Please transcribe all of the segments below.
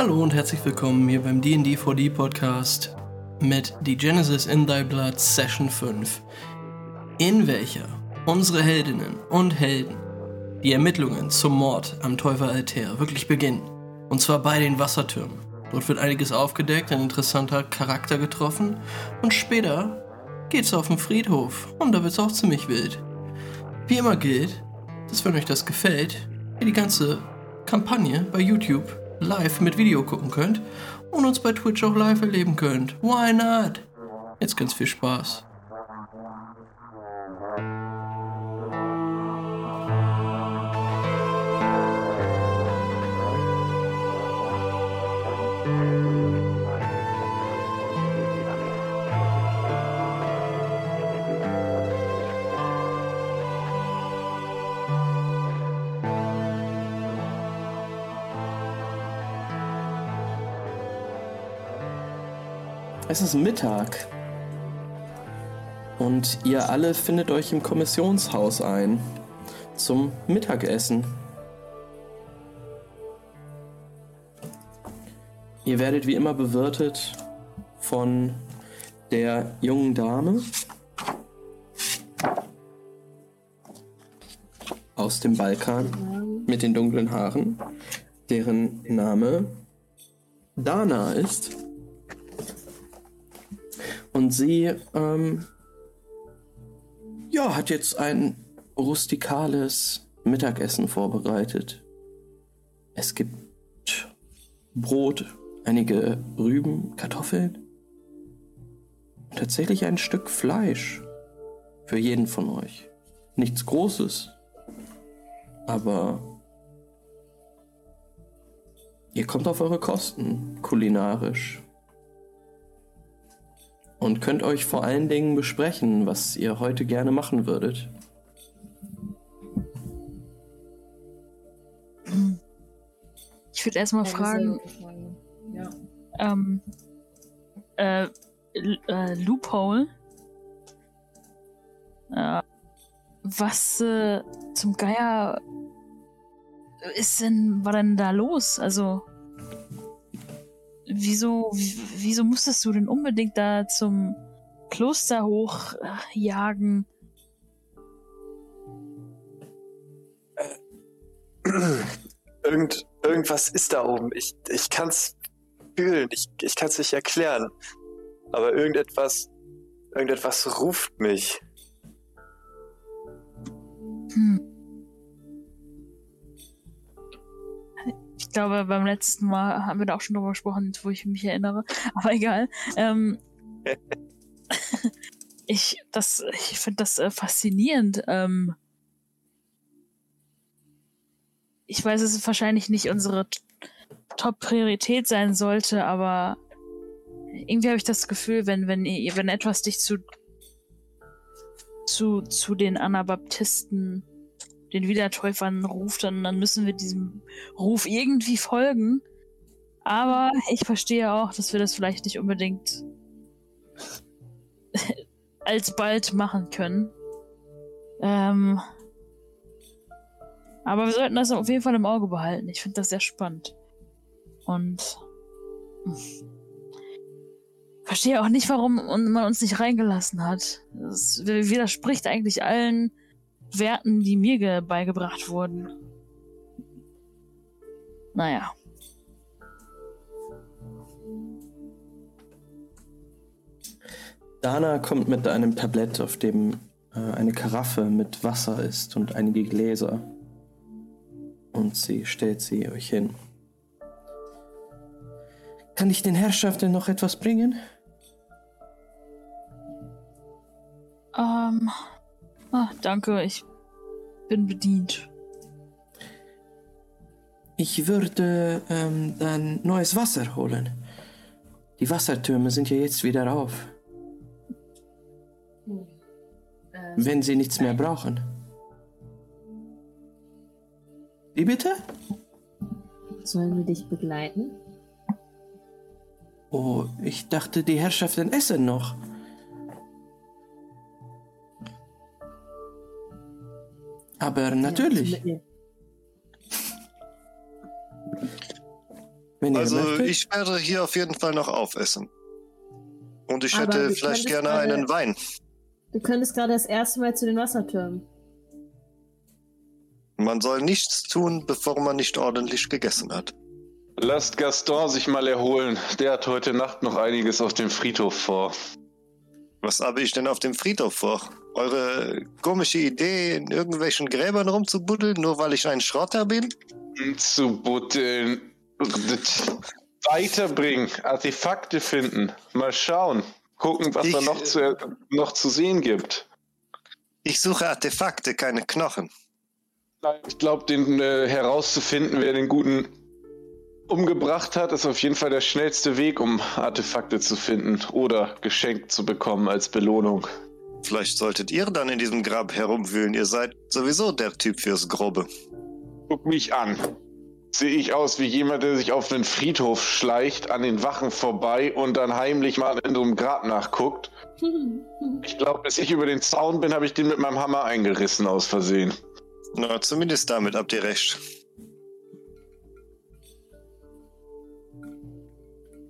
Hallo und herzlich willkommen hier beim D&D 4D Podcast mit The Genesis in Thy Blood Session 5, in welcher unsere Heldinnen und Helden die Ermittlungen zum Mord am Täuferaltär wirklich beginnen. Und zwar bei den Wassertürmen. Dort wird einiges aufgedeckt, ein interessanter Charakter getroffen und später geht's auf den Friedhof und da wird's auch ziemlich wild. Wie immer gilt, dass wenn euch das gefällt, ihr die ganze Kampagne bei YouTube live mit Video gucken könnt und uns bei Twitch auch live erleben könnt. Why not? Jetzt ganz viel Spaß. Es ist Mittag. Und ihr alle findet euch im Kommissionshaus ein. Zum Mittagessen. Ihr werdet wie immer bewirtet von der jungen Dame aus dem Balkan mit den dunklen Haaren, deren Name Dana ist. Und sie, ähm, ja, hat jetzt ein rustikales Mittagessen vorbereitet. Es gibt Brot, einige Rüben, Kartoffeln und tatsächlich ein Stück Fleisch für jeden von euch. Nichts Großes, aber ihr kommt auf eure Kosten kulinarisch und könnt euch vor allen Dingen besprechen, was ihr heute gerne machen würdet. Ich würde erstmal fragen, Ja. ähm, äh, äh, Loophole, äh, was äh, zum Geier ist denn, war denn da los? Also, wieso, wieso musstest du denn unbedingt da zum Kloster hochjagen? Irgend, irgendwas ist da oben. Ich, ich kann's fühlen. Ich, ich kann's nicht erklären. Aber irgendetwas, irgendetwas ruft mich. Hm. Ich glaube, beim letzten Mal haben wir da auch schon drüber gesprochen, wo ich mich erinnere. Aber egal. Ähm, ich das, ich finde das äh, faszinierend. Ähm, ich weiß, es wahrscheinlich nicht unsere Top-Priorität sein sollte, aber irgendwie habe ich das Gefühl, wenn, wenn, wenn etwas dich zu, zu, zu den Anabaptisten, den Wiedertäufern ruft, dann, dann müssen wir diesem Ruf irgendwie folgen. Aber ich verstehe auch, dass wir das vielleicht nicht unbedingt alsbald machen können. Ähm, aber wir sollten das auf jeden Fall im Auge behalten. Ich finde das sehr spannend. Und hm, verstehe auch nicht, warum man uns nicht reingelassen hat. Das widerspricht eigentlich allen Werten, die mir ge- beigebracht wurden. Naja. Dana kommt mit einem Tablett, auf dem äh, eine Karaffe mit Wasser ist und einige Gläser. Und sie stellt sie euch hin. Kann ich den Herrschaften noch etwas bringen? Ähm. Ah, danke, ich bin bedient. Ich würde ähm, dann neues Wasser holen. Die Wassertürme sind ja jetzt wieder auf, Äh, wenn sie nichts mehr brauchen. Wie bitte? sollen wir dich begleiten? Oh, ich dachte, die Herrschaften essen noch. Aber natürlich. Ja, Also möchtet. ich werde hier auf jeden Fall noch aufessen. Und ich Aber hätte vielleicht gerne gerade- einen Wein. Du könntest gerade das erste Mal zu den Wassertürmen. Man soll nichts tun, bevor man nicht ordentlich gegessen hat. Lasst Gaston sich mal erholen. Der hat heute Nacht noch einiges auf dem Friedhof vor. Was habe ich denn auf dem Friedhof vor? Eure komische Idee, in irgendwelchen Gräbern rumzubuddeln, nur weil ich ein Schrotter bin? Zu buddeln. Weiterbringen. Artefakte finden. Mal schauen. Gucken, was Ich- da noch zu, noch zu sehen gibt. Ich suche Artefakte, keine Knochen. Ich glaube, den äh, herauszufinden, wer den Guten umgebracht hat, ist auf jeden Fall der schnellste Weg, um Artefakte zu finden oder geschenkt zu bekommen als Belohnung. Vielleicht solltet ihr dann in diesem Grab herumwühlen. Ihr seid sowieso der Typ fürs Grobe. Guck mich an. Sehe ich aus wie jemand, der sich auf einen Friedhof schleicht, an den Wachen vorbei und dann heimlich mal in so einem Grab nachguckt? Ich glaube, bis ich über den Zaun bin, habe ich den mit meinem Hammer eingerissen aus Versehen. Na, zumindest damit habt ihr recht.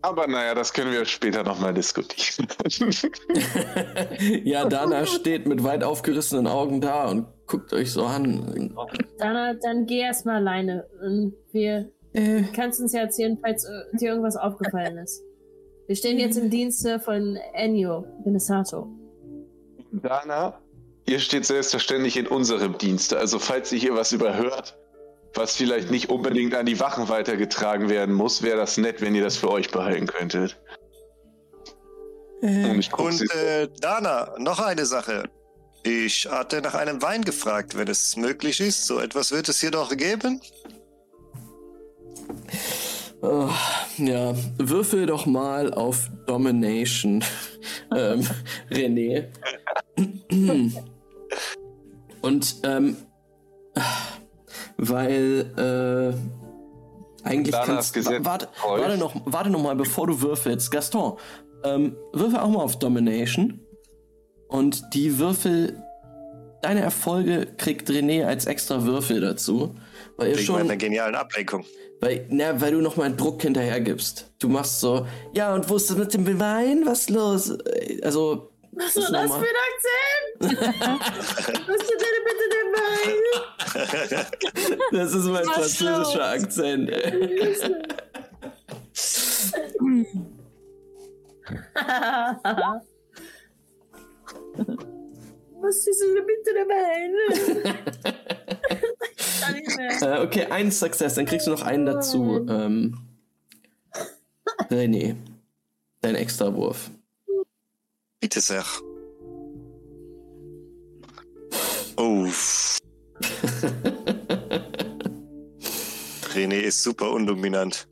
Aber naja, das können wir später nochmal diskutieren. ja, Dana steht mit weit aufgerissenen Augen da und guckt euch so an. Dann, dann geh erstmal alleine. Und wir Äh, kannst uns ja erzählen, falls äh, dir irgendwas aufgefallen ist. Wir stehen jetzt im Dienste von Ennio Benesato. Dana, ihr steht selbstverständlich in unserem Dienste. Also falls ihr hier was überhört, was vielleicht nicht unbedingt an die Wachen weitergetragen werden muss, wäre das nett, wenn ihr das für euch behalten könntet. äh, Und Und äh, Dana, noch eine Sache. Ich hatte nach einem Wein gefragt, wenn es möglich ist. So etwas wird es hier doch geben. oh, ja, würfel doch mal auf Domination, ähm, René. Und, ähm, weil, äh, eigentlich Danas kannst Gesetz warte, warte noch, warte noch mal, bevor du würfelst. Gaston, ähm, würfel auch mal auf Domination. Und die Würfel, deine Erfolge kriegt René als extra Würfel dazu. Weil ihr Wegen schon, meiner genialen Ablenkung. weil, na, weil du nochmal Druck hinterher gibst. Du machst so, ja, und wo ist das mit dem Wein? Was ist los? Also, Was ist das normal. für ein Akzent? Was ist denn bitte der Wein? das ist mein Was französischer los? Akzent. Was ist denn bitte mehr. äh, okay, ein Success, dann kriegst du noch einen dazu. Ähm, René, dein Extrawurf. Bitte sehr. Oh. René ist super undominant.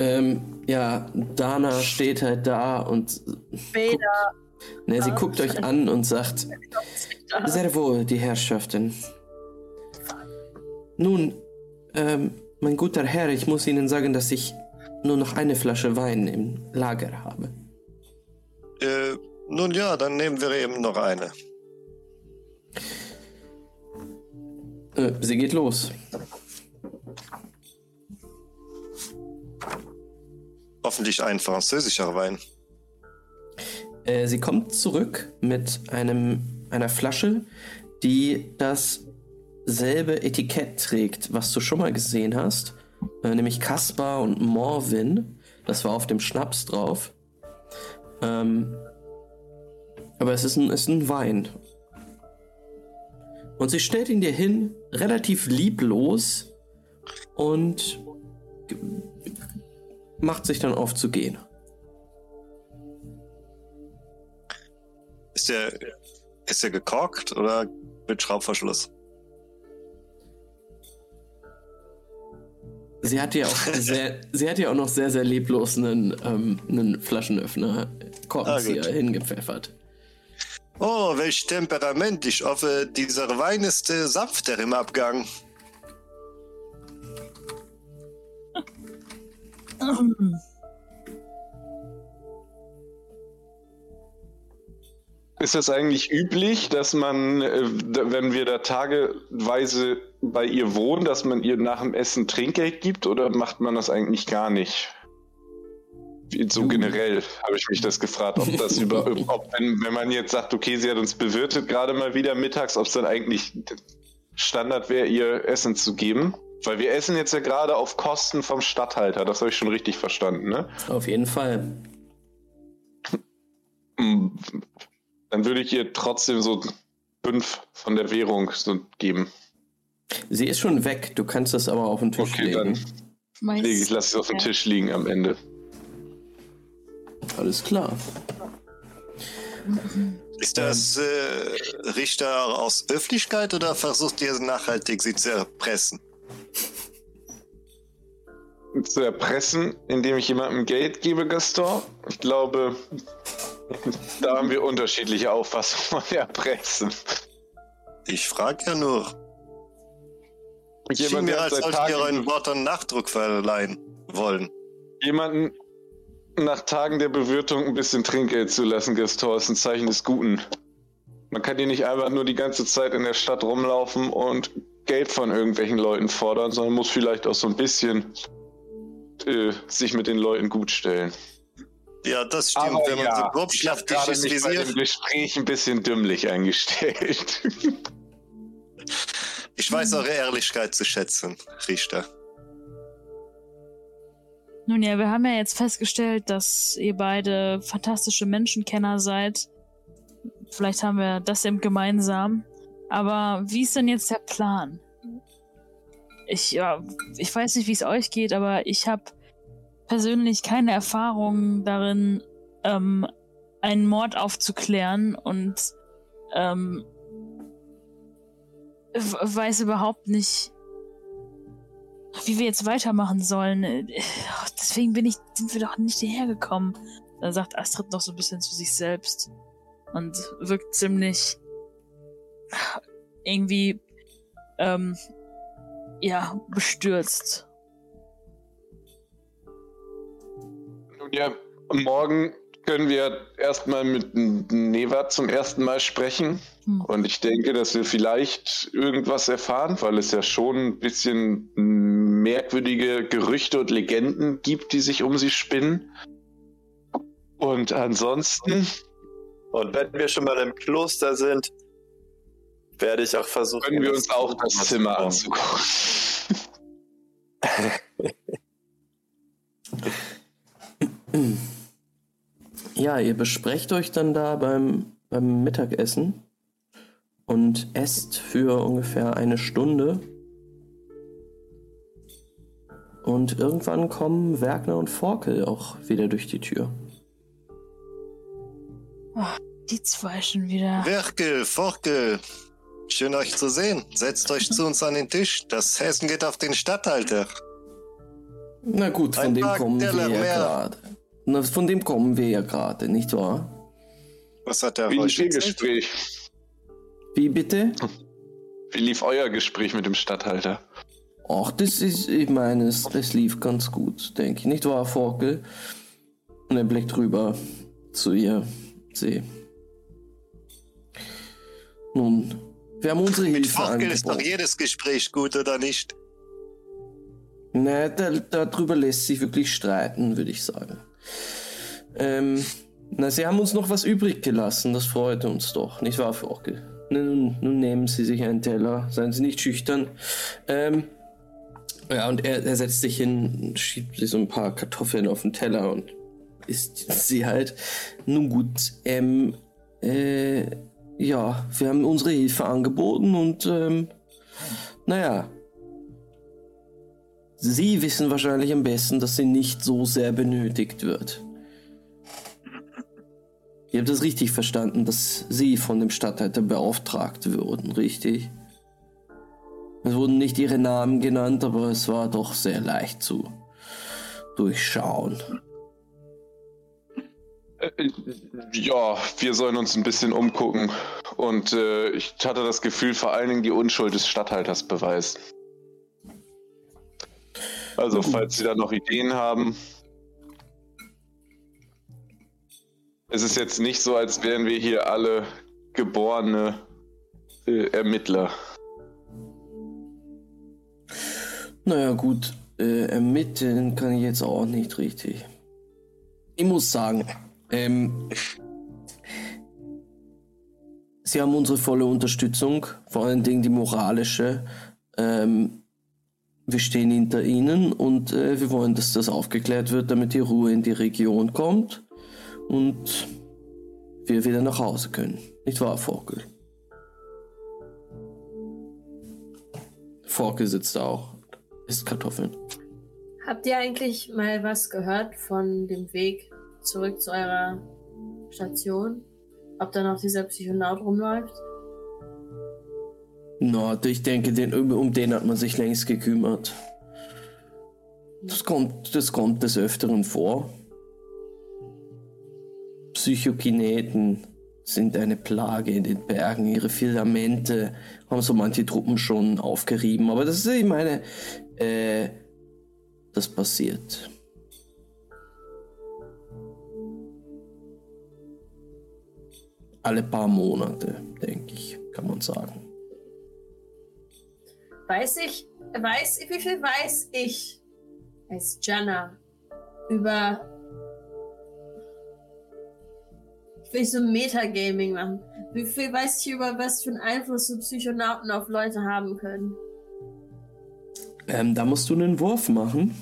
Ähm, ja, Dana steht halt da und Vader. ne, sie guckt euch an und sagt, sehr wohl, die Herrschaften. Nun, ähm, mein guter Herr, ich muss Ihnen sagen, dass ich nur noch eine Flasche Wein im Lager habe. Äh, nun ja, dann nehmen wir eben noch eine. Äh, sie geht los. Hoffentlich ein französischer Wein. Äh, sie kommt zurück mit einem, einer Flasche, die dasselbe Etikett trägt, was du schon mal gesehen hast. Äh, nämlich Caspar und Morvin. Das war auf dem Schnaps drauf. Ähm, aber es ist ein, ist ein Wein. Und sie stellt ihn dir hin, relativ lieblos, und macht sich dann auf zu gehen. Ist der, ist der gekorkt oder mit Schraubverschluss? Sie hat ja auch sehr, sie hat ja auch noch sehr, sehr lieblos einen, ähm, einen Flaschenöffner, Korkenzieher Ah, hingepfeffert. Oh, welch Temperament. Ich hoffe, dieser Wein ist äh, sanfter im Abgang. Ist das eigentlich üblich, dass man, äh, wenn wir da tageweise bei ihr wohnen, dass man ihr nach dem Essen Trinkgeld gibt oder macht man das eigentlich gar nicht? So generell habe ich mich das gefragt, ob das über, ob wenn, wenn man jetzt sagt, okay, sie hat uns bewirtet gerade mal wieder mittags, ob es dann eigentlich Standard wäre, ihr Essen zu geben. Weil wir essen jetzt ja gerade auf Kosten vom Stadthalter, das habe ich schon richtig verstanden, ne? Auf jeden Fall. Mm, Dann würde ich ihr trotzdem so fünf von der Währung so geben. Sie ist schon weg, du kannst das aber auf den Tisch Okay, dann legen. Lege ich, lasse es auf dem Ja. Tisch liegen am Ende. Alles klar. Ist das äh, Richter aus Höflichkeit oder versucht ihr nachhaltig sie zu erpressen? Zu erpressen, indem ich jemandem Geld gebe, Gaston? Ich glaube, da haben wir unterschiedliche Auffassungen von Erpressen. Ich frage ja nur. Schien Jemand, mir, als seit sollt ihr euren Tagen, Worten Nachdruck verleihen wollen. jemanden nach Tagen der Bewirtung ein bisschen Trinkgeld zu lassen, Gaston, ist ein Zeichen des Guten. Man kann hier nicht einfach nur die ganze Zeit in der Stadt rumlaufen und Geld von irgendwelchen Leuten fordern, sondern muss vielleicht auch so ein bisschen äh, sich mit den Leuten gut stellen. Ja, das stimmt. Aber Wenn man ja, so gerade ist wie ihr. dem Gespräch ein bisschen dümmlich eingestellt. Ich weiß eure Ehrlichkeit zu schätzen, Richter. Nun ja, wir haben ja jetzt festgestellt, dass ihr beide fantastische Menschenkenner seid. Vielleicht haben wir das eben gemeinsam. Aber wie ist denn jetzt der Plan? Ich, ja, ich weiß nicht, wie es euch geht, aber ich habe persönlich keine Erfahrung darin, ähm, einen Mord aufzuklären und ähm, weiß überhaupt nicht, wie wir jetzt weitermachen sollen. Äh, Deswegen bin ich, sind wir doch nicht hierher gekommen. Dann sagt Astrid noch so ein bisschen zu sich selbst und wirkt ziemlich irgendwie ähm, ja bestürzt. Nun ja, morgen können wir erstmal mit Neva zum ersten Mal sprechen. Hm. Und ich denke, dass wir vielleicht irgendwas erfahren, weil es ja schon ein bisschen merkwürdige Gerüchte und Legenden gibt, die sich um sie spinnen. Und ansonsten, Und wenn wir schon mal im Kloster sind, werde ich auch versuchen. können wir uns auch das Zimmer anzugucken. Ja, ihr besprecht euch dann da beim, beim Mittagessen und esst für ungefähr eine Stunde. Und irgendwann kommen Werkner und Forkel auch wieder durch die Tür. Die zwei schon wieder. Werkel, Forkel, schön euch zu sehen. Setzt euch zu uns an den Tisch. Das Essen geht auf den Stadthalter. Na gut, von Ein dem kommen wir ja gerade. Von dem kommen wir ja gerade, nicht wahr? Was hat er Wie erzählt? Gespräch? Wie bitte? Wie lief euer Gespräch mit dem Stadthalter? Ach, das ist, ich meine, es, das lief ganz gut, denke ich. Nicht wahr, Forkel? Und er blickt rüber zu ihr. Sie. Nun, wir haben unsere Mit Hilfe Forkel ist doch jedes Gespräch gut, oder nicht? Nein, da, darüber lässt sich wirklich streiten, würde ich sagen. Ähm, na, Sie haben uns noch was übrig gelassen, das freut uns doch, nicht wahr, Forkel? Nun, nun nehmen Sie sich einen Teller, seien Sie nicht schüchtern. Ähm, ja, und er, er setzt sich hin, schiebt sich so ein paar Kartoffeln auf den Teller und isst sie halt. Nun gut, ähm, äh, ja, wir haben unsere Hilfe angeboten und, ähm, naja, Sie wissen wahrscheinlich am besten, dass sie nicht so sehr benötigt wird. Ihr habt es richtig verstanden, dass Sie von dem Stadthalter beauftragt wurden, richtig? Es wurden nicht Ihre Namen genannt, aber es war doch sehr leicht zu durchschauen. Äh, Ja, wir sollen uns ein bisschen umgucken. Und äh, ich hatte das Gefühl, vor allen Dingen die Unschuld des Stadthalters beweisen. Also, falls Sie da noch Ideen haben. Es ist jetzt nicht so, als wären wir hier alle geborene äh, Ermittler. Naja, gut, äh, ermitteln kann ich jetzt auch nicht richtig. ich muss sagen, ähm, Sie haben unsere volle Unterstützung, vor allen Dingen die moralische. Ähm, wir stehen hinter Ihnen und äh, wir wollen, dass das aufgeklärt wird, damit die Ruhe in die Region kommt und wir wieder nach Hause können. Nicht wahr, Forkel? Forkel sitzt da auch, isst Kartoffeln. Habt ihr eigentlich mal was gehört von dem Weg zurück zu eurer Station? Ob da noch dieser Psychonaut rumläuft? Na, ich denke, den, um, um den hat man sich längst gekümmert. Das kommt, das kommt des Öfteren vor. Psychokineten sind eine Plage in den Bergen. Ihre Filamente haben so manche Truppen schon aufgerieben. Aber das ist, ich meine, äh, das passiert. Alle paar Monate, denke ich, kann man sagen. Weiß ich, weiß, wie viel weiß ich als Jana über. Ich will so Metagaming machen. Wie viel weiß ich über was für einen Einfluss so Psychonauten auf Leute haben können? Ähm, da musst du einen Wurf machen.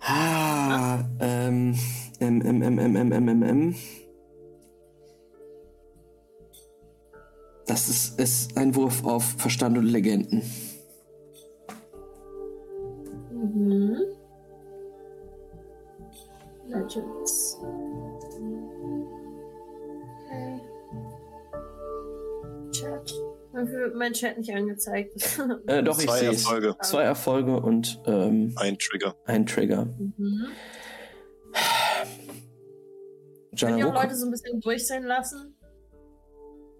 Ah, ähm, M, M, M, M, M, M, M, M. Das ist, ist ein Wurf auf Verstand und Legenden. Mhm. Legends. Okay. Chat. Dafür wird mein Chat nicht angezeigt. Äh, doch, ich Zwei sehe Erfolge. Zwei Erfolge und ähm, Ein Trigger. ein Trigger. mhm. Ihr wo auch Leute so ein bisschen durch sein lassen?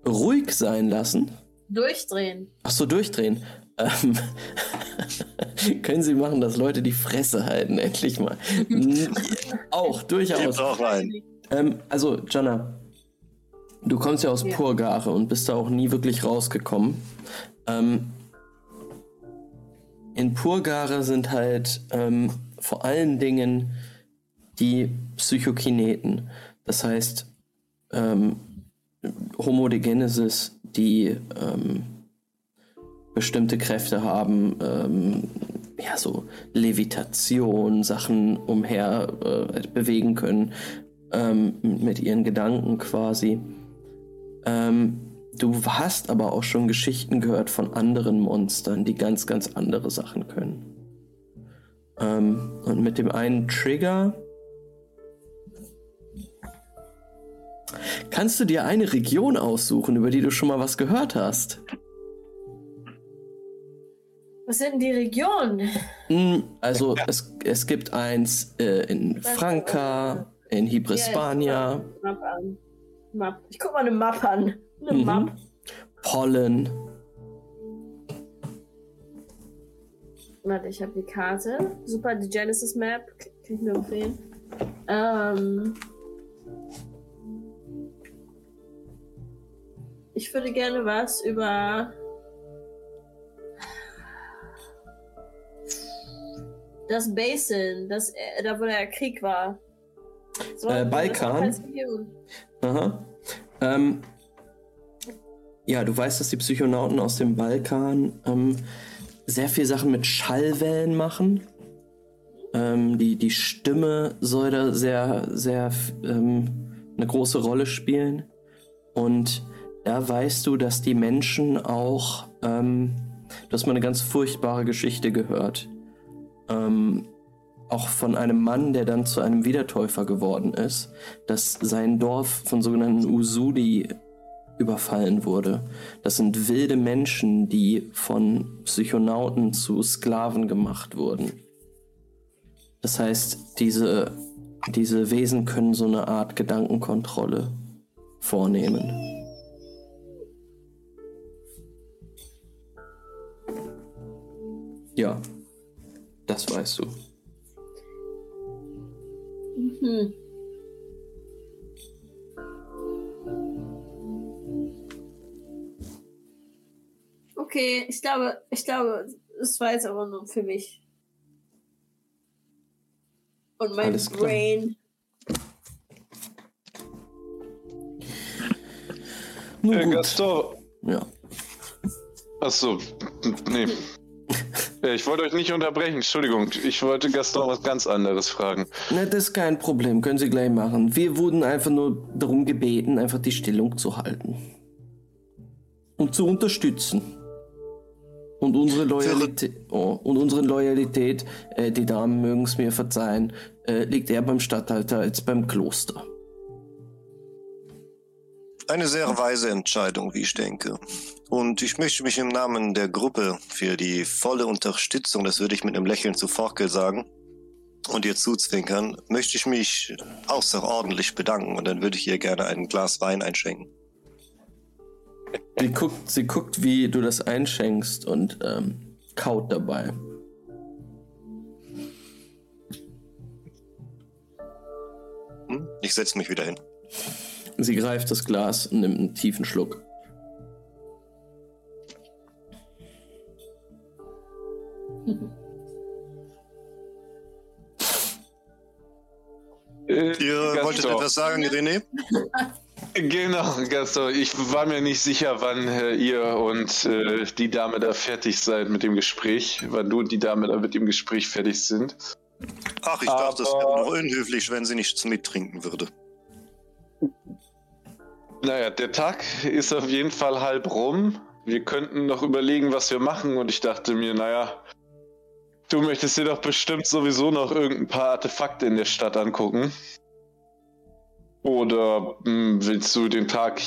ruhig sein lassen. Durchdrehen. Ach so, durchdrehen. Ähm, können Sie machen, dass Leute die Fresse halten, endlich mal. Auch, durchaus. Auch rein. Ähm, also, Jana, du kommst ja aus Ja. Purgare und bist da auch nie wirklich rausgekommen. Ähm, in Purgare sind halt ähm, vor allen Dingen die Psychokineten. Das heißt, ähm, Homo de Genesis, die ähm, bestimmte Kräfte haben, ähm, ja, so Levitation, Sachen umher äh, bewegen können, ähm, mit ihren Gedanken quasi. Ähm, du hast aber auch schon Geschichten gehört von anderen Monstern, die ganz, ganz andere Sachen können. Ähm, und mit dem einen Trigger kannst du dir eine Region aussuchen, über die du schon mal was gehört hast. Was sind denn die Regionen? Hm, Also es, es gibt eins äh, in Franca, in Hibrispania, Map an. Map. Ich guck mal eine Map an. Eine Mhm. Map. Pollen. Warte, ich habe die Karte. Super, die Genesis Map. Kann ich mir empfehlen. Ähm. Ich würde gerne was über. Das Basin, das, äh, da wo der Krieg war. So, Äh, Balkan? Aha. Ähm, ja, du weißt, dass die Psychonauten aus dem Balkan ähm, sehr viel Sachen mit Schallwellen machen. Ähm, die, die Stimme soll da sehr, sehr ähm, eine große Rolle spielen. Und da weißt du, dass die Menschen auch, ähm, du hast mal eine ganz furchtbare Geschichte gehört. Ähm, auch von einem Mann, der dann zu einem Wiedertäufer geworden ist, dass sein Dorf von sogenannten Usudi überfallen wurde. Das sind wilde Menschen, die von Psychonauten zu Sklaven gemacht wurden. Das heißt, diese, diese Wesen können so eine Art Gedankenkontrolle vornehmen. Ja, das weißt du. Hm. Okay, ich glaube, ich glaube, es war jetzt aber nur für mich. Und mein Alles klar. Brain. Nun Äh, gut. Gaston. Ja. Achso, nee. Äh, Ich wollte euch nicht unterbrechen, Entschuldigung. Ich wollte Gaston was ganz anderes fragen. Na, das ist kein Problem, können Sie gleich machen. Wir wurden einfach nur darum gebeten, einfach die Stellung zu halten. Und zu unterstützen. Und unsere Loyalität, oh, und unsere Loyalität, äh, die Damen mögen es mir verzeihen, äh, liegt eher beim Statthalter als beim Kloster. Eine sehr weise Entscheidung, wie ich denke. Und ich möchte mich im Namen der Gruppe für die volle Unterstützung, das würde ich mit einem Lächeln zu Forkel sagen, und ihr zuzwinkern, möchte ich mich außerordentlich bedanken und dann würde ich ihr gerne ein Glas Wein einschenken. Sie guckt, sie guckt, wie du das einschenkst und ähm, kaut dabei. Hm? Ich setze mich wieder hin. Sie greift das Glas und nimmt einen tiefen Schluck. Äh, Ihr Gaston. wolltet etwas sagen, René? Genau, Gaston. Ich war mir nicht sicher, wann äh, ihr und äh, die Dame da fertig seid mit dem Gespräch. Wann du und die Dame da mit dem Gespräch fertig sind. Ach, ich dachte, es Aber- wäre noch unhöflich, wenn sie nichts mittrinken würde. Naja, der Tag ist auf jeden Fall halb rum. Wir könnten noch überlegen, was wir machen. Und ich dachte mir, naja, du möchtest dir doch bestimmt sowieso noch irgendein paar Artefakte in der Stadt angucken. Oder hm, willst du den Tag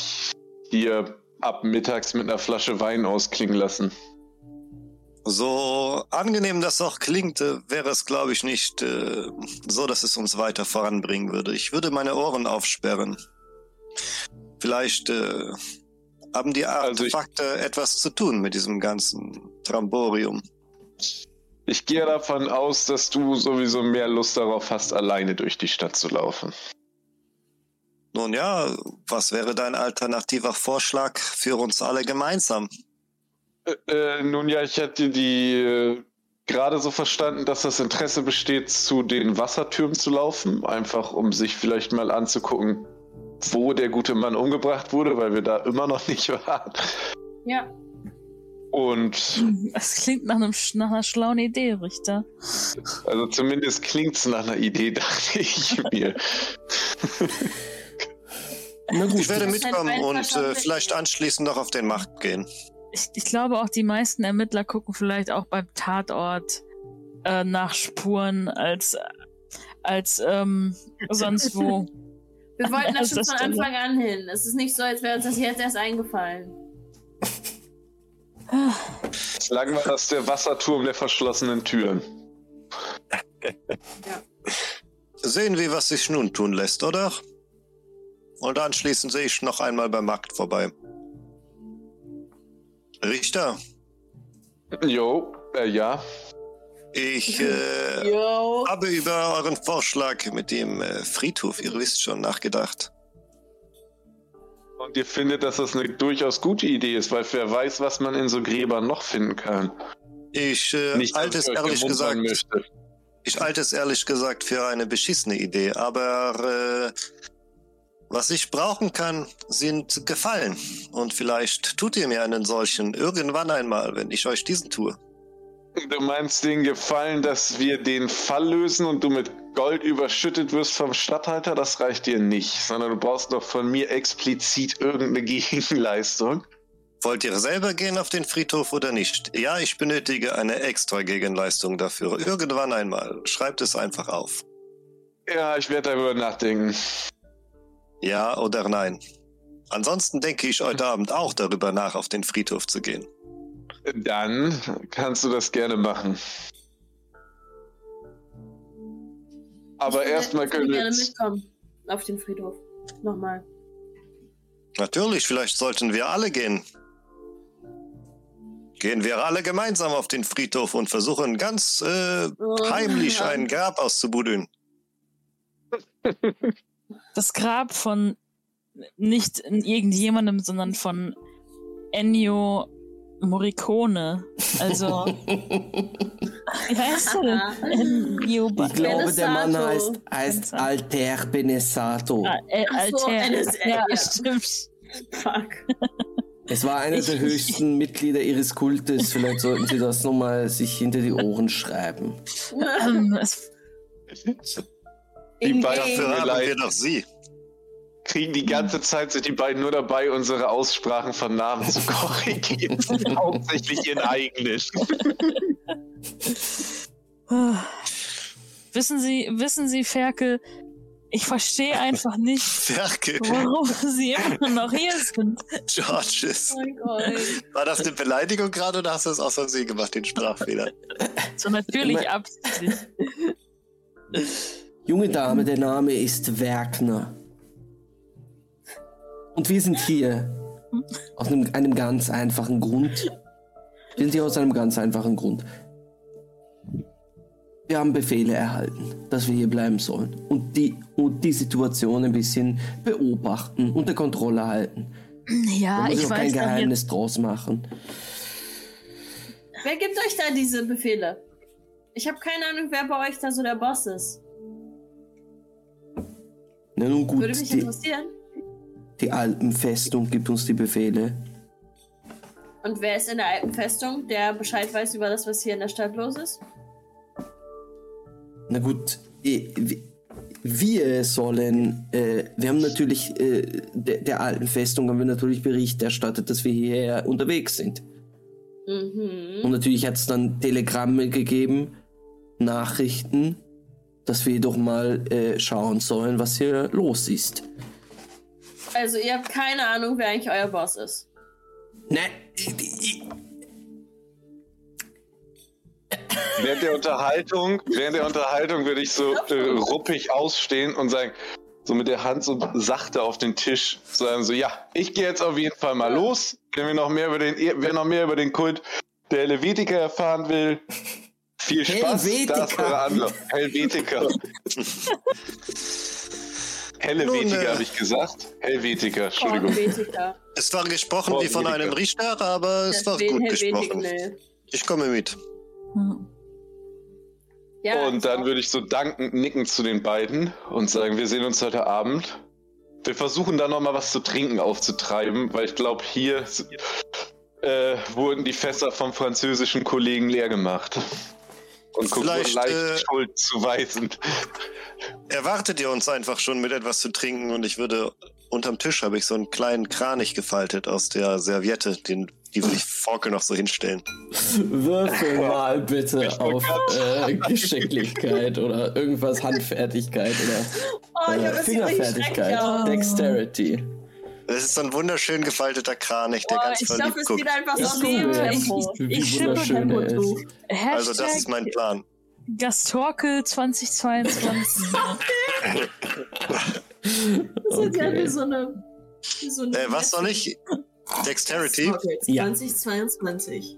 hier ab mittags mit einer Flasche Wein ausklingen lassen? So angenehm das auch klingt, wäre es, glaube ich, nicht äh, so, dass es uns weiter voranbringen würde. Ich würde meine Ohren aufsperren. Vielleicht äh, haben die Also ich- Artefakte etwas zu tun mit diesem ganzen Tramborium. Ich gehe davon aus, dass du sowieso mehr Lust darauf hast, alleine durch die Stadt zu laufen. Nun ja, was wäre dein alternativer Vorschlag für uns alle gemeinsam? Äh, äh, nun ja, ich hatte die äh, gerade so verstanden, dass das Interesse besteht, zu den Wassertürmen zu laufen, einfach um sich vielleicht mal anzugucken, wo der gute Mann umgebracht wurde, weil wir da immer noch nicht waren. Ja. Und Das klingt nach, einem, nach einer schlauen Idee, Richter. also zumindest klingt's nach einer Idee, dachte ich mir. Na gut, Ich werde ein mitkommen und äh, vielleicht anschließend noch auf den Markt gehen. Ich, ich glaube auch, die meisten Ermittler gucken vielleicht auch beim Tatort äh, nach Spuren als, als ähm, sonst wo. Wir wollten das schon von. Anfang an hin. Es ist nicht so, als wäre uns das jetzt erst eingefallen. Sagen wir das der Wasserturm der verschlossenen Türen. Sehen wir, was sich nun tun lässt, oder? Und anschließend sehe ich noch einmal beim Markt vorbei. Richter, Jo, äh, ja. Ich äh, habe über euren Vorschlag mit dem äh, Friedhof, ihr wisst schon, nachgedacht. Und ihr findet, dass das eine durchaus gute Idee ist, weil wer weiß, was man in so Gräbern noch finden kann. Ich äh, Nicht, dass halte es ich ehrlich gesagt, möchte. ich halte es ehrlich gesagt für eine beschissene Idee, aber äh, was ich brauchen kann, sind Gefallen. Und vielleicht tut ihr mir einen solchen irgendwann einmal, wenn ich euch diesen tue. Du meinst den Gefallen, dass wir den Fall lösen und du mit Gold überschüttet wirst vom Stadthalter? Das reicht dir nicht, sondern du brauchst noch von mir explizit irgendeine Gegenleistung. Wollt ihr selber gehen auf den Friedhof oder nicht? Ja, ich benötige eine extra Gegenleistung dafür. Irgendwann einmal. Schreibt es einfach auf. Ja, ich werde darüber nachdenken. Ja oder nein? Ansonsten denke ich heute Abend auch darüber nach, auf den Friedhof zu gehen. Dann kannst du das gerne machen. Aber Ich erstmal ich würde können wir gerne jetzt mitkommen. Auf den Friedhof. Nochmal. Natürlich, vielleicht sollten wir alle gehen. Gehen wir alle gemeinsam auf den Friedhof und versuchen ganz äh, heimlich ein Grab auszubuddeln. Das Grab von nicht irgendjemandem, sondern von Ennio Morricone. Also. Wie heißt er denn? Ich glaube, der Mann heißt, heißt Alter Benesato. Ah, äh, Ach so, Alter. NSA, ja, ja. stimmt. Fuck. Es war einer der höchsten Mitglieder ihres Kultes. Vielleicht sollten Sie das nochmal sich hinter die Ohren schreiben. Ähm, es, Die. Dafür haben Leid. wir doch Sie. Kriegen die ganze Zeit, sind die beiden nur dabei, unsere Aussprachen von Namen zu korrigieren. Hauptsächlich ihren eigenen. Ah. Wissen Sie, wissen Sie, Ferkel, ich verstehe einfach nicht, Ferkel, warum Sie immer noch hier sind. Georges. Oh mein Gott. War das eine Beleidigung gerade oder hast du das aus Versehen gemacht, den Sprachfehler? So natürlich absichtlich. Junge Dame, der Name ist Werkner. Und wir sind hier aus einem, einem ganz einfachen Grund. Wir sind hier aus einem ganz einfachen Grund. Wir haben Befehle erhalten, dass wir hier bleiben sollen und die, und die Situation ein bisschen beobachten, unter Kontrolle halten. Da Ja, muss ich auch kein weiß jetzt. Geheimnis draus machen. Wer gibt euch da diese Befehle? Ich habe keine Ahnung, wer bei euch da so der Boss ist. Na nun gut, Würde mich die, interessieren. Die Alpenfestung gibt uns die Befehle. Und wer ist in der alten Festung, der Bescheid weiß über das, was hier in der Stadt los ist? Na gut, wi- wir sollen, äh, wir haben natürlich, äh, der, der alten Festung haben wir natürlich Bericht erstattet, dass wir hierher unterwegs sind. Mhm. Und natürlich hat es dann Telegramme gegeben, Nachrichten, dass wir doch mal äh, schauen sollen, was hier los ist. Also ihr habt keine Ahnung, wer eigentlich euer Boss ist. Ne, ich- ich- Während der Unterhaltung, während der Unterhaltung würde ich so äh, ruppig ausstehen und sagen, so mit der Hand so sachte auf den Tisch, sagen so, ja, ich gehe jetzt auf jeden Fall mal los. Wenn wir noch mehr über den, wer noch mehr über den Kult der Helvetiker erfahren will, viel Spaß. Helvetiker. Das ist eure Antwort. Nun, äh, habe ich gesagt. Helvetiker, Entschuldigung. Es war gesprochen wie von einem Richter, aber es war gut gesprochen. nee. Ich komme mit. Hm. Ja, Und dann würde ich so dankend nicken zu den beiden und sagen, wir sehen uns heute Abend. Wir versuchen da nochmal was zu trinken aufzutreiben, weil ich glaube, hier äh, wurden die Fässer vom französischen Kollegen leer gemacht. Und gucken so Vielleicht, leicht äh, schuldzuweisend. Erwartet ihr uns einfach schon mit etwas zu trinken und ich würde unterm Tisch habe ich so einen kleinen Kranich gefaltet aus der Serviette, den die würde ich Forkel noch so hinstellen. Würfel mal bitte auf äh, Geschicklichkeit oder irgendwas Handfertigkeit Oh, oder ich äh, Fingerfertigkeit. Dexterity. Das ist so ein wunderschön gefalteter Kranich, der Boah, ganz ich verliebt glaube, es guckt. geht einfach Ich so neben Ich stimme wunderschön er Tempo zu. Also das ist mein Plan. Gastorkel 2022. Das ist ja wie so eine. Wie so eine Äh, was soll ich? Dexterity? Okay, Ja. 2022.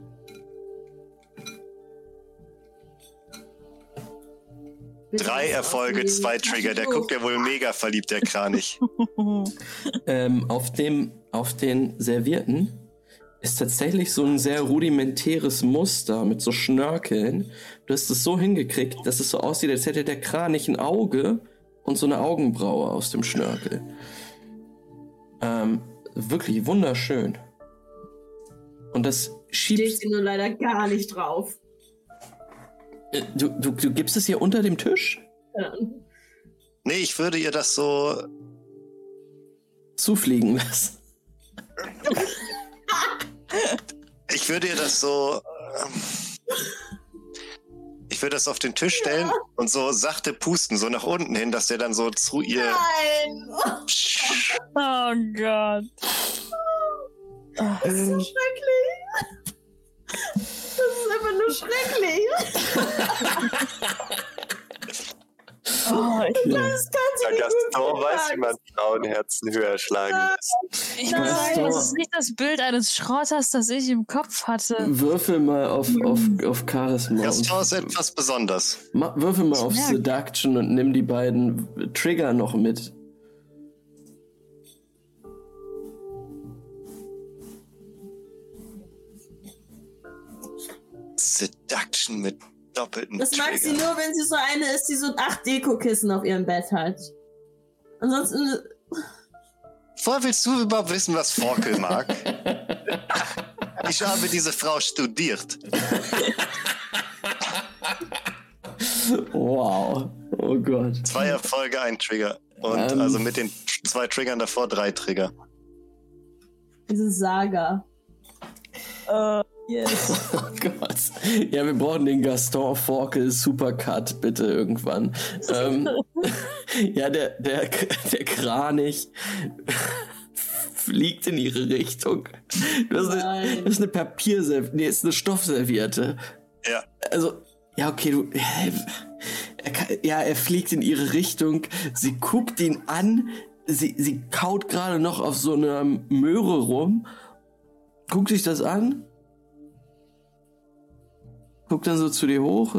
Drei Erfolge, zwei Trigger. Der guckt ja wohl mega verliebt, der Kranich. Ähm, auf, dem, auf den Servierten ist tatsächlich so ein sehr rudimentäres Muster mit so Schnörkeln. Du hast es so hingekriegt, dass es so aussieht, als hätte der Kranich ein Auge und so eine Augenbraue aus dem Schnörkel. Ähm, wirklich wunderschön. Und das Steht schiebst. sie nur leider gar nicht drauf. Äh, Du, du, du gibst es hier unter dem Tisch? Ja. Nee, ich würde ihr das so. Zufliegen lassen. Ich würde ihr das so. ähm, Ich würde das auf den Tisch stellen und so sachte pusten, so nach unten hin, dass der dann so zu ihr. Nein! oh Gott. Ah, Das ist so schrecklich. Das ist einfach nur schrecklich. Oh, ich, Das kannst du nicht gut sagen. Frauenherzen höher schlagen lässt. ich Nein. weiß, das ist nicht das Bild eines Schrotters, das ich im Kopf hatte. Würfel mal auf, auf, auf Charisma. Tor ist etwas besonders. Ma würfel mal auf. Seduction und nimm die beiden Trigger noch mit. Seduction mit doppelten Das mag sie nur, wenn sie so eine ist, die so acht Dekokissen auf ihrem Bett hat. Ansonsten, Woher willst du überhaupt wissen, was Forkel mag? ich habe diese Frau studiert. Wow. Oh Gott. Zwei Erfolge, ein Trigger. Und Ähm. also mit den zwei Triggern davor drei Trigger. diese Saga. Äh, yes. Oh Gott. Ja, wir brauchen den Gaston Forkel Supercut, bitte irgendwann. ähm, ja, der, der, der Kranich fliegt in ihre Richtung. Du hast eine, Nein. das ist eine Papierserviette. Nee, ist eine Stoffserviette. Ja. Also, ja, okay, du. Er kann, ja, er fliegt in ihre Richtung. Sie guckt ihn an. Sie, sie kaut gerade noch auf so einer Möhre rum. Guckt sich das an. Guckt dann so zu dir hoch.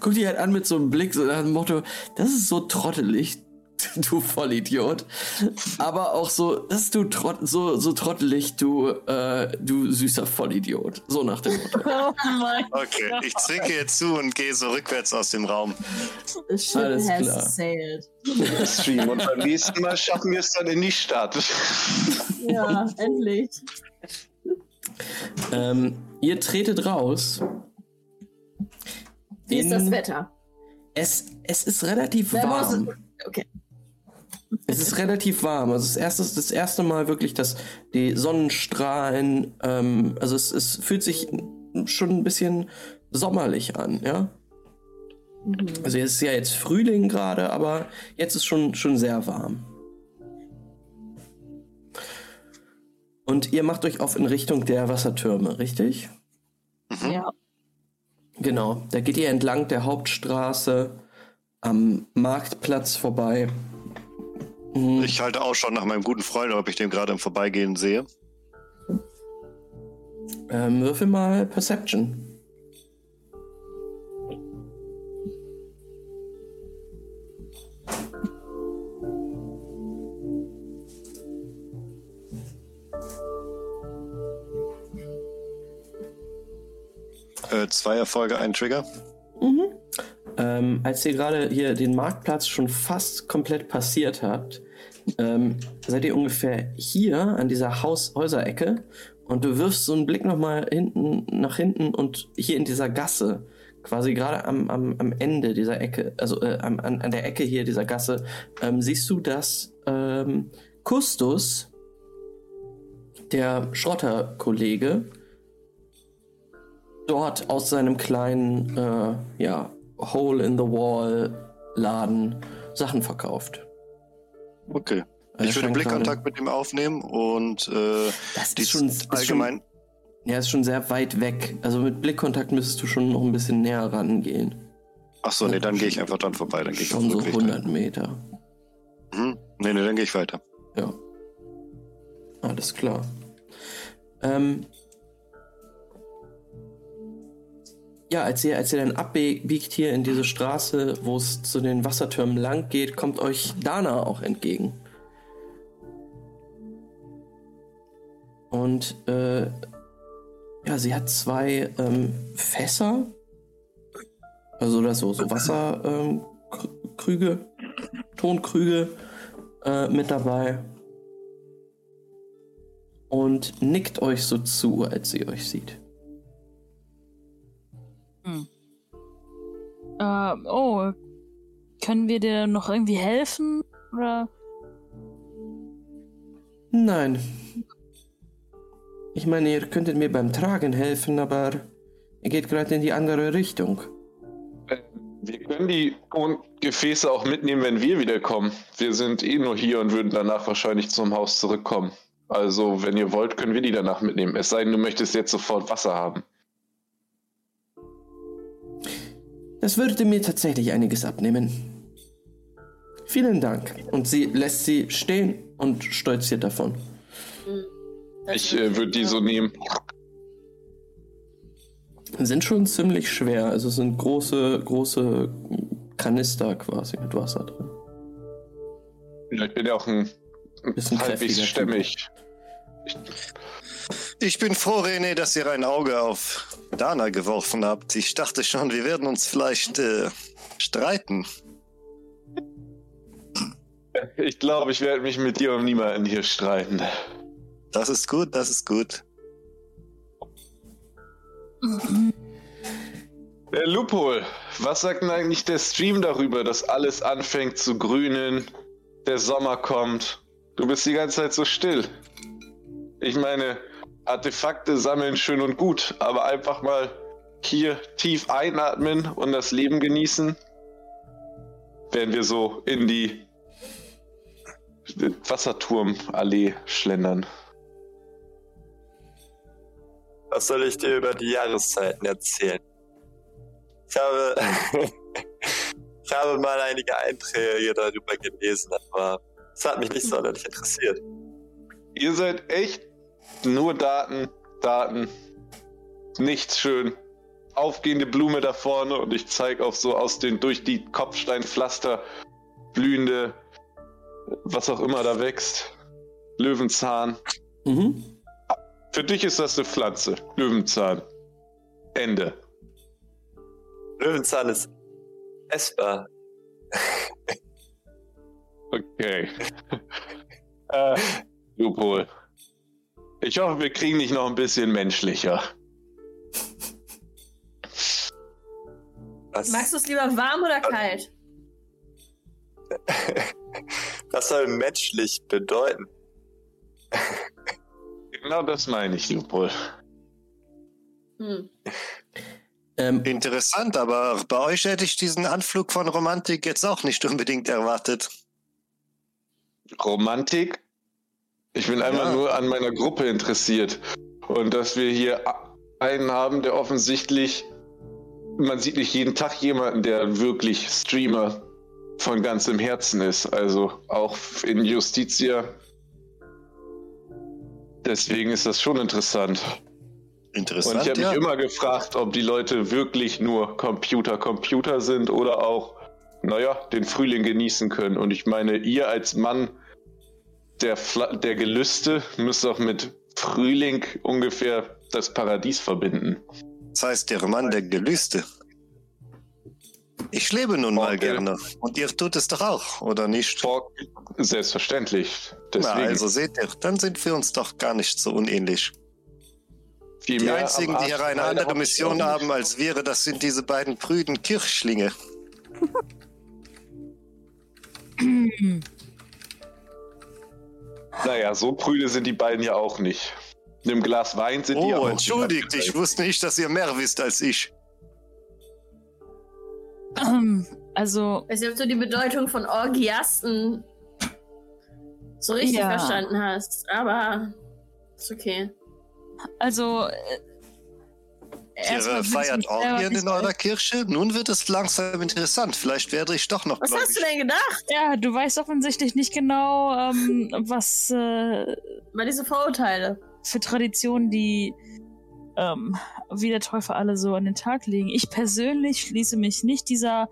Guckt dich halt an mit so einem Blick, so nach dem Motto, das ist so trottelig, du Vollidiot. Aber auch so, das ist du trott, so, so trottelig, du, äh, du süßer Vollidiot. So nach dem Motto. Oh mein Okay, ich zwinke ihr zu und gehe so rückwärts aus dem Raum. Alles has klar. sailed. Stream. Und beim nächsten Mal schaffen wir es dann in die Stadt. Ja, endlich. Ähm, ihr tretet raus. Wie ist das Wetter? Es, es ist relativ Wer muss- warm. Okay. Es ist relativ warm. Also das erste, das erste Mal wirklich, dass die Sonnenstrahlen, ähm, also es, es fühlt sich schon ein bisschen sommerlich an, ja. Mhm. Also es ist ja jetzt Frühling gerade, aber jetzt ist schon, schon sehr warm. Und ihr macht euch auf in Richtung der Wassertürme, richtig? Ja. Genau, da geht ihr entlang der Hauptstraße am Marktplatz vorbei. Mhm. Ich halte auch schon nach meinem guten Freund, ob ich den gerade im Vorbeigehen sehe. Ähm, würfel mal Perception. Äh, zwei Erfolge, ein Trigger. Ähm, als ihr gerade hier den Marktplatz schon fast komplett passiert habt, ähm, seid ihr ungefähr hier an dieser Haus Häuserecke und du wirfst so einen Blick nochmal hinten nach hinten und hier in dieser Gasse, quasi gerade am, am, am Ende dieser Ecke, also äh, an, an der Ecke hier dieser Gasse, ähm, siehst du, dass ähm, Kustus, der Schrotterkollege, dort aus seinem kleinen, äh, ja, Hole-in-the-Wall-Laden Sachen verkauft. Okay. Also ich würde Blickkontakt mit ihm aufnehmen und äh, Das ist schon, ist allgemein. Schon, ja, ist schon sehr weit weg. Also mit Blickkontakt müsstest du schon noch ein bisschen näher rangehen. Achso, nee, dann gehe ich einfach dran vorbei. Dann gehe ich Schon so Rückweg. 100 Meter. Mhm. Nee, nee, dann gehe ich weiter. Ja. Alles klar. Ähm, ja, als ihr, als ihr dann abbiegt hier in diese Straße, wo es zu den Wassertürmen lang geht, kommt euch Dana auch entgegen. Und äh, ja, sie hat zwei ähm, Fässer, also oder so, so Wasserkrüge, ähm, Krü- Krüge, Tonkrüge äh, mit dabei und nickt euch so zu, als sie euch sieht. Äh, oh, können wir dir noch irgendwie helfen? Oder? Nein. Ich meine, ihr könntet mir beim Tragen helfen, aber ihr geht gerade in die andere Richtung. Wir können die Gefäße auch mitnehmen, wenn wir wiederkommen. Wir sind eh nur hier und würden danach wahrscheinlich zum Haus zurückkommen. Also, wenn ihr wollt, können wir die danach mitnehmen. Es sei denn, du möchtest jetzt sofort Wasser haben. Das würde mir tatsächlich einiges abnehmen. Vielen Dank. Und sie lässt sie stehen und stolziert davon. Ich äh, würde die so nehmen. Sind schon ziemlich schwer, also es sind große, große Kanister quasi mit Wasser drin. Ja, ich bin ja auch ein Bisschen halbwegs stämmig. Ich bin froh, René, dass ihr ein Auge auf Dana geworfen habt. Ich dachte schon, wir werden uns vielleicht äh, streiten. Ich glaube, ich werde mich mit dir und niemanden hier streiten. Das ist gut, das ist gut. Der Loophole, was sagt denn eigentlich der Stream darüber, dass alles anfängt zu grünen, der Sommer kommt? Du bist die ganze Zeit so still. Ich meine, Artefakte sammeln schön und gut, aber einfach mal hier tief einatmen und das Leben genießen, während wir so in die Wasserturmallee schlendern. Was soll ich dir über die Jahreszeiten erzählen? Ich habe, ich habe mal einige Einträge darüber gelesen, aber es hat mich nicht sonderlich interessiert. Ihr seid echt nur Daten, Daten. Nichts schön. Aufgehende Blume da vorne und ich zeige auf so aus den durch die Kopfsteinpflaster blühende, was auch immer da wächst. Löwenzahn. Mhm. Für dich ist das eine Pflanze. Löwenzahn. Ende. Löwenzahn ist essbar. Okay. äh, Lupol. Ich hoffe, wir kriegen dich noch ein bisschen menschlicher. Was, Magst du es lieber warm oder kalt? was soll menschlich bedeuten? Genau das meine ich, Lupol. Hm. Ähm, Interessant, aber bei euch hätte ich diesen Anflug von Romantik jetzt auch nicht unbedingt erwartet. Romantik? Ich bin einfach Ja. nur an meiner Gruppe interessiert. Und dass wir hier einen haben, der offensichtlich. Man sieht nicht jeden Tag jemanden, der wirklich Streamer von ganzem Herzen ist. Also auch in Justitia. Deswegen ist das schon interessant. Und Interessant, ich habe ja. mich immer gefragt, ob die Leute wirklich nur Computer, Computer sind oder auch, naja, den Frühling genießen können. Und ich meine, ihr als Mann der, Fla der Gelüste müsst auch mit Frühling ungefähr das Paradies verbinden. Das heißt, der Mann der Gelüste. Ich lebe nun mal Okay. gerne. Und ihr tut es doch auch, oder nicht? Selbstverständlich. Deswegen Na, also seht ihr, dann sind wir uns doch gar nicht so unähnlich. viel Die einzigen, die hier eine andere Mission haben als wir, das sind diese beiden prüden Kirchschlinge. Naja, so prüde sind die beiden ja auch nicht. In einem Glas Wein sind die Oh, auch entschuldigt, ich wusste nicht, dass ihr mehr wisst als ich. Also, Ich weiß nicht, ob du die Bedeutung von Orgiasten so richtig Ja. verstanden hast, aber ist okay. also. Ihr feiert Orgien in eurer Kirche? Nun wird es langsam interessant. Vielleicht werde ich doch noch Was hast du denn gedacht? Ja, du weißt offensichtlich nicht genau, ähm, was äh, Über diese Vorurteile. für Traditionen die ähm, wie der Teufel alle so an den Tag legen. Ich persönlich schließe mich nicht dieser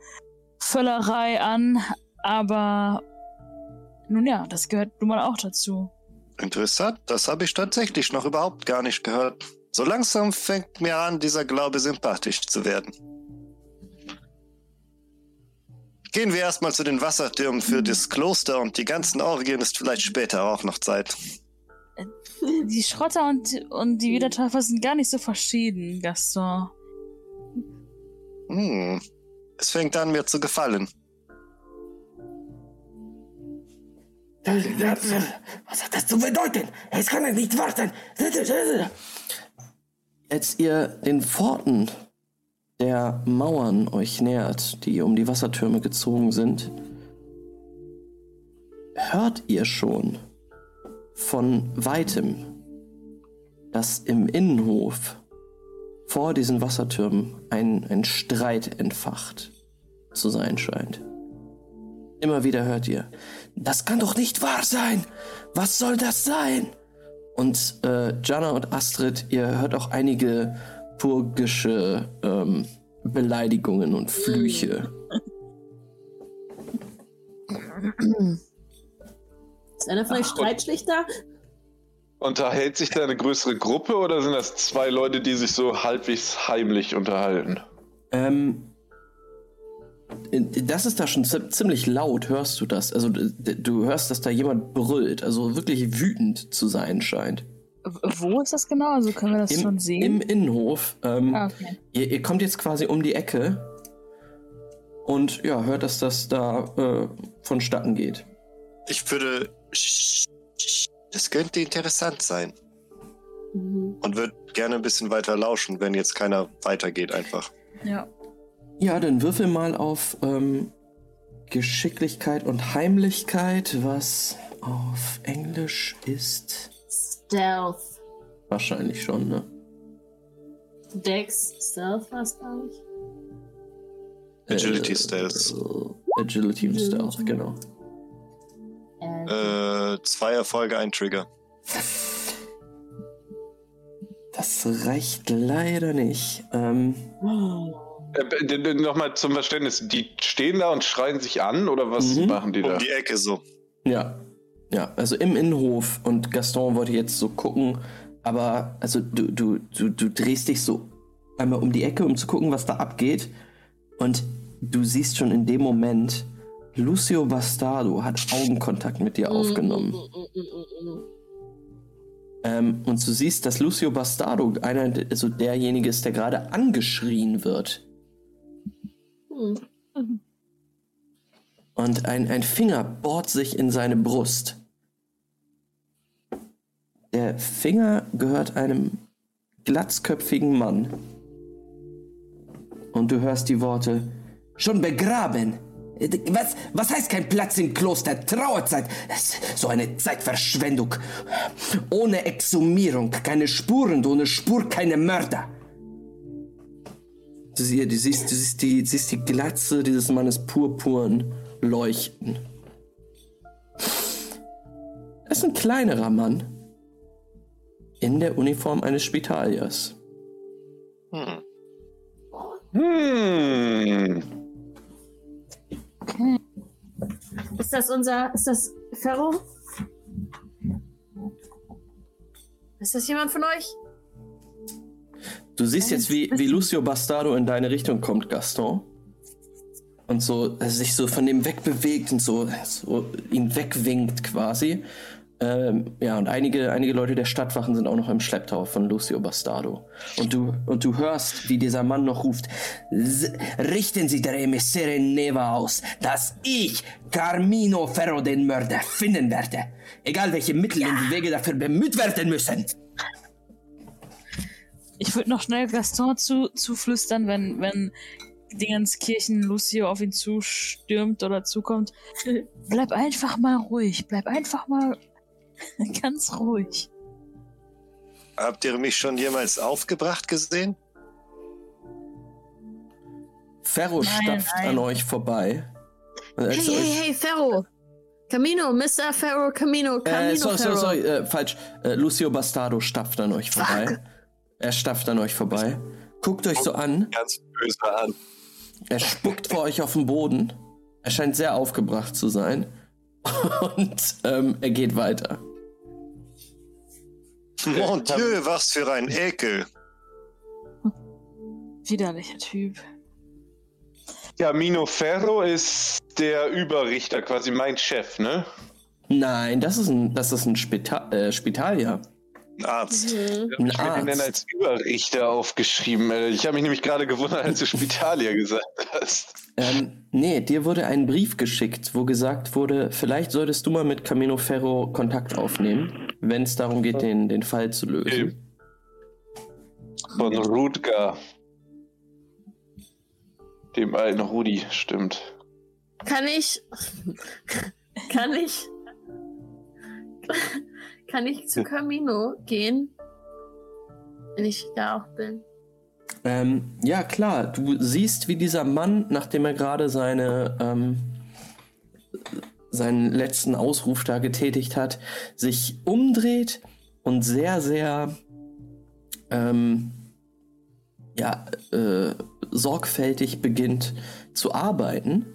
Völlerei an, aber nun ja, das gehört nun mal auch dazu. Interessant, das habe ich tatsächlich noch überhaupt gar nicht gehört. So langsam fängt mir an, dieser Glaube sympathisch zu werden. Gehen wir erstmal zu den Wassertürmen für das Kloster und die ganzen Orgien ist vielleicht später auch noch Zeit. Die Schrotter und, und die Wiedertäufer sind gar nicht so verschieden, Gaston. Hm. Es fängt an, mir zu gefallen. Was hat das zu bedeuten? Es kann ja nicht wahr sein. Als ihr den Pforten der Mauern euch nähert, die um die Wassertürme gezogen sind, hört ihr schon von weitem, dass im Innenhof vor diesen Wassertürmen ein, ein Streit entfacht zu sein scheint. Immer wieder hört ihr, das kann doch nicht wahr sein! Was soll das sein? Und äh, Jana und Astrid, ihr hört auch einige purgische ähm, Beleidigungen und Flüche. Ist einer von euch Ach, Streitschlichter? Unterhält sich da eine größere Gruppe oder sind das zwei Leute, die sich so halbwegs heimlich unterhalten? Ähm, das ist da schon zi- ziemlich laut, hörst du das? Also du hörst, dass da jemand brüllt, also wirklich wütend zu sein scheint. Wo ist das genau? Also können wir das Im, schon sehen? Im Innenhof. Ähm, ah, okay. ihr, ihr kommt jetzt quasi um die Ecke und ja, hört, dass das da äh, vonstatten geht. Ich würde. Das könnte interessant sein. Mhm. Und würde gerne ein bisschen weiter lauschen, wenn jetzt keiner weitergeht einfach. Ja. Ja, dann würfel mal auf ähm, Geschicklichkeit und Heimlichkeit, was auf Englisch ist. Stealth. Wahrscheinlich schon, ne? Dex Stealth war es, glaube ich. Agility Stealth. Äh, Agility und Stealth, genau. Äh, Äh, zwei Erfolge, ein Trigger. Das reicht leider nicht. Ähm, Äh, Nochmal zum Verständnis, die stehen da und schreien sich an oder was Mhm. machen die da? Um die Ecke so. ja. Ja, also im Innenhof und Gaston wollte jetzt so gucken, aber also du, du, du, du drehst dich so einmal um die Ecke, um zu gucken, was da abgeht. Und du siehst schon in dem Moment, Lucio Bastardo hat Augenkontakt mit dir aufgenommen. Ähm, und du siehst, dass Lucio Bastardo einer, also derjenige ist, der gerade angeschrien wird. Und ein, ein Finger bohrt sich in seine Brust. Der Finger gehört einem glatzköpfigen Mann. Und du hörst die Worte, Schon begraben? Was, was heißt kein Platz im Kloster? Trauerzeit. So eine Zeitverschwendung. Ohne Exhumierung keine Spuren, ohne Spur keine Mörder. Du, sie- du, siehst, du siehst, die, siehst die Glatze dieses Mannes purpurn leuchten. Er ist ein kleinerer Mann. In der Uniform eines Spitaliers. Hm. Hm. Ist das unser. Ist das Ferro? Ist das jemand von euch? Du siehst jetzt, wie, wie Lucio Bastardo in deine Richtung kommt, Gaston. Und so äh, sich so von dem wegbewegt und so, so ihn wegwinkt quasi. Ähm, ja, und einige, einige Leute der Stadtwachen sind auch noch im Schlepptau von Lucio Bastardo. Und du, und du hörst, wie dieser Mann noch ruft, richten Sie der Emissare Neva aus, dass ich Carmino Ferro den Mörder finden werde. Egal welche Mittel und Wege dafür bemüht werden müssen. Ich würde noch schnell Gaston zu, zuflüstern, wenn, wenn Dingenskirchen Lucio auf ihn zustürmt oder zukommt. Bleib einfach mal ruhig. Bleib einfach mal ganz ruhig. Habt ihr mich schon jemals aufgebracht gesehen? Ferro Nein, stapft nein. an euch vorbei. Hey, ihr hey, euch- hey, Ferro! Camino, Mr. Ferro, Camino, Camino, Äh, sorry, sorry, sorry, äh, falsch. Äh, Lucio Bastardo stapft an euch vorbei. Er stapft an euch vorbei. Guckt euch so an. Ganz böse an. Er spuckt vor euch auf den Boden. Er scheint sehr aufgebracht zu sein. Und ähm, er geht weiter. Mon Dieu, was für ein Ekel. Widerlicher Typ. Ja, Mino Ferro ist der Überrichter, quasi mein Chef, ne? Nein, das ist ein, das ist ein Spita äh, Spitalier. Ein Arzt. Mhm. Ich habe ihn dann Arzt. als Überrichter aufgeschrieben. Äh, Ich habe mich nämlich gerade gewundert, als du Spitalier gesagt hast. Ähm, nee, dir wurde ein Brief geschickt, wo gesagt wurde, vielleicht solltest du mal mit Camino Ferro Kontakt aufnehmen, wenn es darum geht, den, den Fall zu lösen. Von Rutger. Dem alten Rudi, stimmt. Kann ich. Kann ich. Kann ich zu Camino gehen? Wenn ich da auch bin. Ähm, ja, klar. Du siehst, wie dieser Mann, nachdem er gerade seine, ähm, seinen letzten Ausruf da getätigt hat, sich umdreht und sehr, sehr ähm, ja, äh, sorgfältig beginnt zu arbeiten.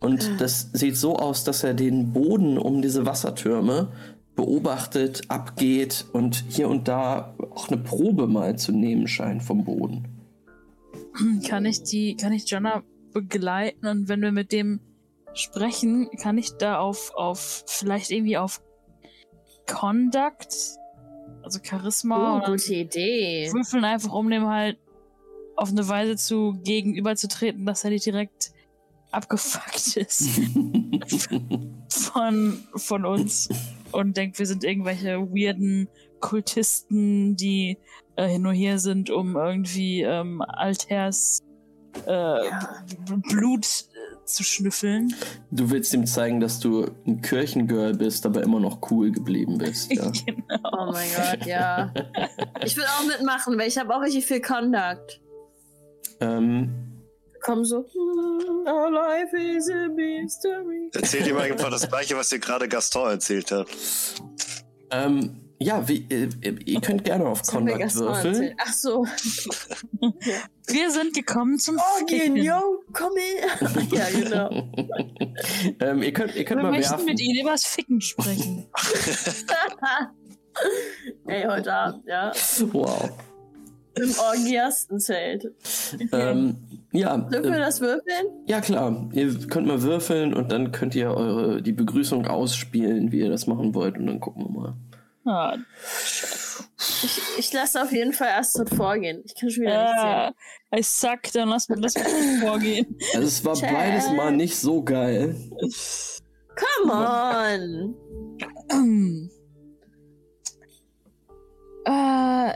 Und das sieht so aus, dass er den Boden um diese Wassertürme beobachtet, abgeht und hier und da auch eine Probe mal zu nehmen scheint vom Boden. Kann ich die, kann ich Jonna begleiten und wenn wir mit dem sprechen, kann ich da auf, auf, vielleicht irgendwie auf Conduct, also Charisma Oh, oder gute Idee. würfeln einfach, um dem halt auf eine Weise zu gegenüberzutreten, dass er nicht direkt abgefuckt ist von, von uns und denkt, wir sind irgendwelche weirden Kultisten, die äh, nur hier sind, um irgendwie ähm, Alters äh, B- Blut äh, zu schnüffeln. Du willst ihm zeigen, dass du ein Kirchengirl bist, aber immer noch cool geblieben bist. Ja. genau. Oh mein Gott, ja. Ich will auch mitmachen, weil ich habe auch richtig viel Conduct. ähm, Komm so. "Hmm, Our life is a mystery. Erzählt ihm einfach das gleiche, was dir gerade Gaston erzählt hat. ähm, ja, wie, äh, ihr könnt gerne auf Gaston würfeln. Ach so. Wir sind gekommen zum Orgien, Ficken. yo, komm her. ja, genau. ähm, ihr könnt, ihr könnt Wir mal möchten werfen. mit Ihnen über das Ficken sprechen. Ey, heute Abend, ja. Wow. Im Orgiastenzelt. Ähm, ja, Dürfen wir äh, das würfeln? ja klar. Ihr könnt mal würfeln und dann könnt ihr eure die Begrüßung ausspielen, wie ihr das machen wollt und dann gucken wir mal. Ah, Ich, ich lasse auf jeden Fall Astrid vorgehen. Ich kann schon wieder nicht ja, sehen. I suck, dann lass mir das vorgehen. Also es war Check. beides mal nicht so geil. Come on! äh,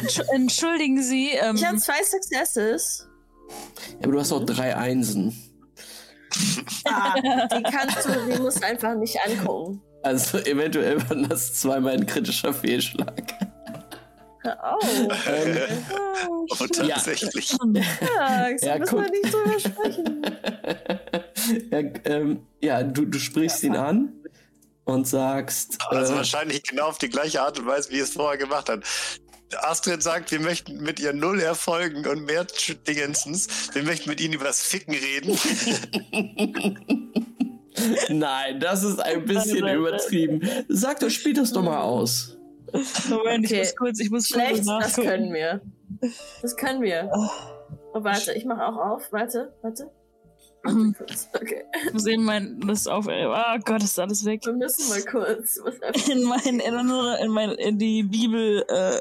Entsch- entschuldigen Sie, ähm, Ich habe zwei Successes. Ja, aber du hast auch drei Einsen. Ah, die kannst du, die musst du einfach nicht angucken. Also eventuell war das zweimal ein kritischer Fehlschlag. Oh, Ähm, Oh, tatsächlich. ja, das Ja, müssen guck. wir nicht drüber sprechen. ja, ähm, ja du, du sprichst ihn an und sagst, Also äh, wahrscheinlich genau auf die gleiche Art und Weise, wie es vorher gemacht hat. Astrid sagt, wir möchten mit ihr null Erfolgen und mehr Dingensens. Wir möchten mit ihnen über das Ficken reden. nein, das ist ein bisschen übertrieben. Sag doch, spiel das doch mal aus. Moment, Okay. ich muss kurz, ich muss Schlecht, kurz das können wir. Das können wir. Oh, warte, ich mache auch auf. Warte, warte. Warte Mhm. kurz. Okay. Ich muss eben mein, das auf, ah Gott, ist alles weg. Wir müssen mal kurz. Was In mein, in, unsere, in mein, in die Bibel, äh,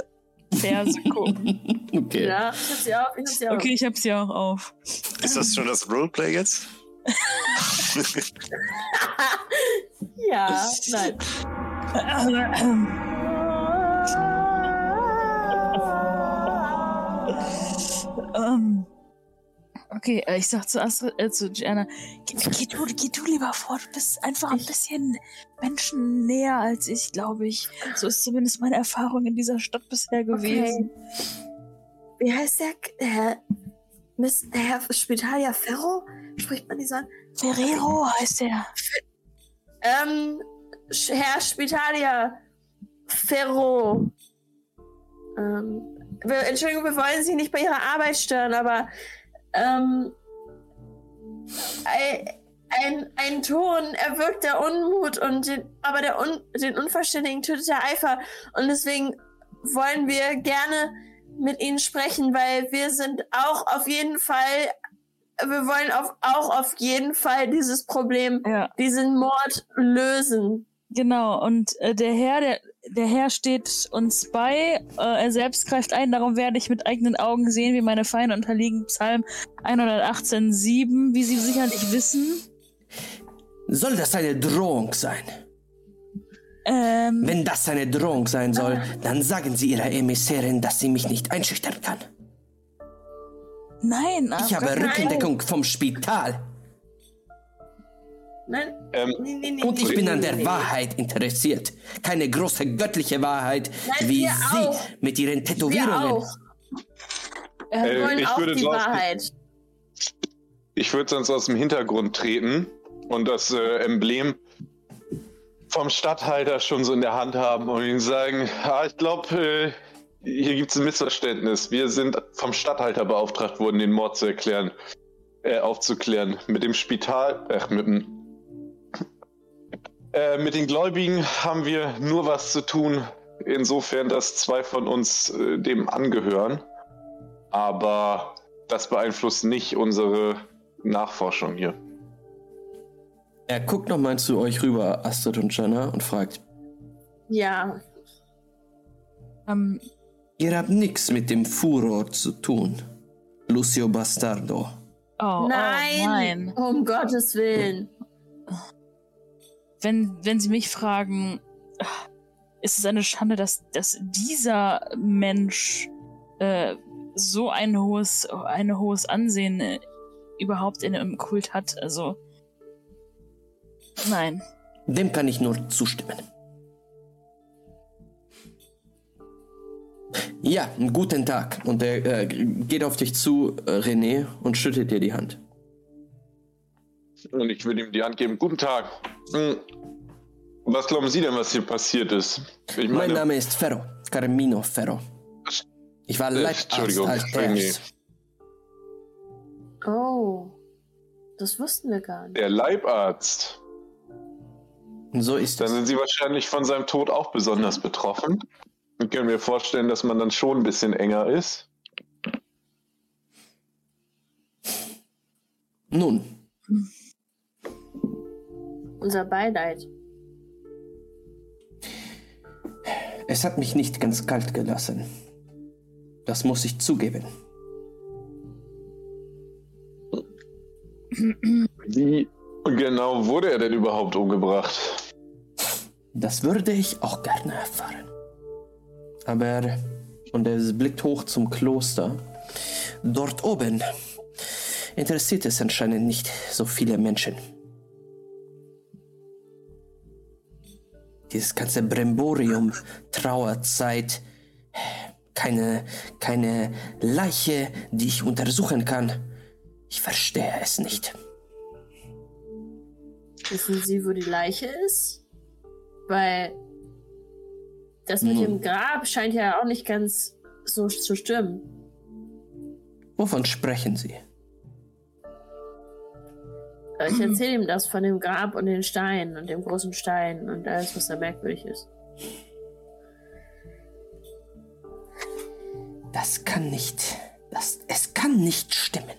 Verse gucken. Okay. ja, ich hab sie auf, ich hab sie auf. Okay, ich hab's ja auch auf. Ist das schon das Roleplay jetzt? ja, nein. Ähm, okay, äh, ich sag zu Astrid, äh, zu Gianna, geh, geh, du, geh du lieber vor, du bist einfach ein bisschen menschennäher als ich, glaube ich. So ist zumindest meine Erfahrung in dieser Stadt bisher gewesen. Wie heißt der? Herr, Miss, Herr Spitalia Ferro? Spricht man die so an? Ferrero heißt er. Ähm, Herr Spitalia Ferro. Ähm, Entschuldigung, wir wollen Sie nicht bei Ihrer Arbeit stören, aber ähm, ein, ein, Ton erwirkt der Unmut und den, aber der Un, den Unverständigen tötet der Eifer und deswegen wollen wir gerne mit Ihnen sprechen, weil wir sind auch auf jeden Fall, wir wollen auf, auch auf jeden Fall dieses Problem Ja, diesen Mord lösen. genau. Und äh, der Herr, der, der Herr steht uns bei. Äh, er selbst greift ein. Darum werde ich mit eigenen Augen sehen, wie meine Feinde unterliegen. Psalm 118,7, wie Sie sicherlich wissen. Soll das eine Drohung sein? Ähm, Wenn das eine Drohung sein soll, dann sagen Sie Ihrer Emissärin, dass sie mich nicht einschüchtern kann. nein, Ich auf habe Rückendeckung vom Spital Nein? Ähm, Nee, nee, nee, und ich nee, bin nee, an der nee. Wahrheit interessiert. Keine große göttliche Wahrheit, Nein, wie wir Sie auch. mit Ihren Wir Tätowierungen. auch. Wir Äh, wollen ich auch würde die drauf- Wahrheit. Ich würde sonst aus dem Hintergrund treten und das äh, Emblem vom Stadthalter schon so in der Hand haben und ihm sagen, ah, ich glaube, äh, hier gibt es ein Missverständnis. Wir sind vom Stadthalter beauftragt worden, den Mord zu erklären, äh, aufzuklären. Mit dem Spital, ach, mit dem Äh, mit den Gläubigen haben wir nur was zu tun, insofern, dass zwei von uns äh, dem angehören. Aber das beeinflusst nicht unsere Nachforschung hier. Er guckt nochmal zu euch rüber, Astrid und Jana, und fragt: Ja, Ähm, Ihr habt nichts mit dem Furor zu tun, Lucio Bastardo. oh, nein, oh, nein. um Gottes Willen. Wenn, wenn Sie mich fragen, ist es eine Schande, dass, dass dieser Mensch äh, so ein hohes, ein hohes Ansehen äh, überhaupt in einem Kult hat. Also, nein. Dem kann ich nur zustimmen. Ja, einen guten Tag. Und er äh, geht auf dich zu, äh, René, und schüttet dir die Hand. Und ich würde ihm die Hand geben. Guten Tag. Hm. Was glauben Sie denn, was hier passiert ist? Ich Mein Name ist Ferro, Carmino Ferro. Ich war Äh, Leibarzt Entschuldigung, Alters. Oh, das wussten wir gar nicht. der Leibarzt. So ist Dann es. sind Sie wahrscheinlich von seinem Tod auch besonders betroffen. Ich kann mir vorstellen, dass man dann schon ein bisschen enger ist. Nun, Unser Beileid. es hat mich nicht ganz kalt gelassen. Das muss ich zugeben. Wie genau wurde er denn überhaupt umgebracht? Das würde ich auch gerne erfahren. Aber, und er blickt hoch zum Kloster, dort oben interessiert es anscheinend nicht so viele Menschen. Dieses ganze Bremborium, Trauerzeit, keine, keine Leiche, die ich untersuchen kann. Ich verstehe es nicht. Wissen Sie, wo die Leiche ist? Weil das mit Nun. dem Grab scheint ja auch nicht ganz so zu stimmen. Wovon sprechen Sie? Ich erzähle ihm das von dem Grab und den Steinen und dem großen Stein und alles, was da merkwürdig ist. Das kann nicht. Das, es kann nicht stimmen.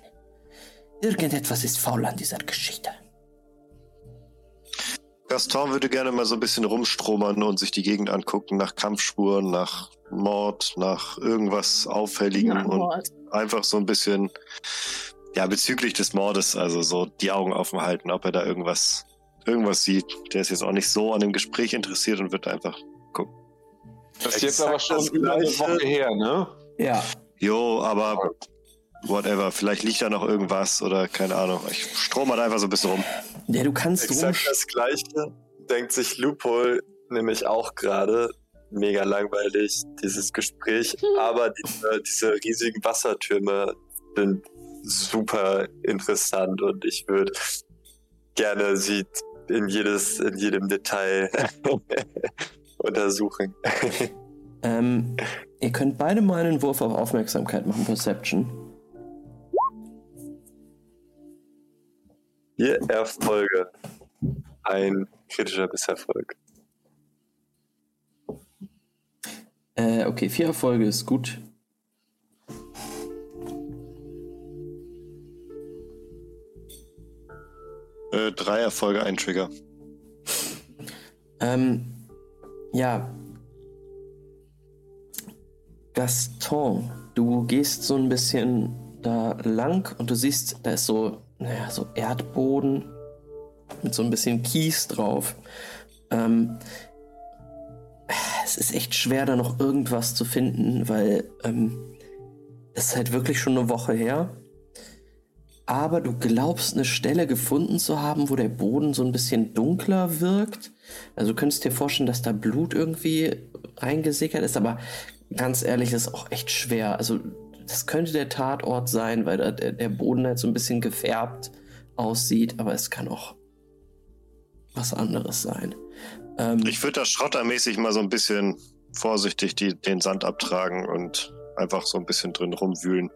Irgendetwas ist faul an dieser Geschichte. Gaston würde gerne mal so ein bisschen rumstromern und sich die Gegend angucken nach Kampfspuren, nach Mord, nach irgendwas Auffälligem Ja, und einfach so ein bisschen, ja, bezüglich des Mordes, also so die Augen offen halten, ob er da irgendwas, irgendwas sieht. Der ist jetzt auch nicht so an dem Gespräch interessiert und wird einfach gucken. Das ist jetzt aber schon über eine. Woche her, ne? Ja. Jo, aber whatever, vielleicht liegt da noch irgendwas oder keine Ahnung. Ich strom halt einfach so ein bisschen rum. Ja, du kannst Exakt rum. das Gleiche denkt sich Lupol nämlich auch gerade. Mega langweilig, dieses Gespräch. Aber diese, diese riesigen Wassertürme sind super interessant und ich würde gerne sie in jedes, in jedem Detail untersuchen. Ähm, ihr könnt beide mal einen Wurf auf Aufmerksamkeit machen, Perception. Vier Erfolge. Ein kritischer Misserfolg. Äh, okay, vier Erfolge ist gut. Äh, drei Erfolge, ein Trigger. Ähm, ja. Gaston, du gehst so ein bisschen da lang und du siehst, da ist so, naja, so Erdboden mit so ein bisschen Kies drauf. Ähm, es ist echt schwer, da noch irgendwas zu finden, weil ähm, es ist halt wirklich schon eine Woche her. Aber du glaubst, eine Stelle gefunden zu haben, wo der Boden so ein bisschen dunkler wirkt. Also du könntest dir vorstellen, dass da Blut irgendwie reingesickert ist, aber ganz ehrlich, das ist auch echt schwer. Also das könnte der Tatort sein, weil da der, der Boden halt so ein bisschen gefärbt aussieht, aber es kann auch was anderes sein. Ähm, Ich würde da schrottermäßig mal so ein bisschen vorsichtig die, den Sand abtragen und einfach so ein bisschen drin rumwühlen.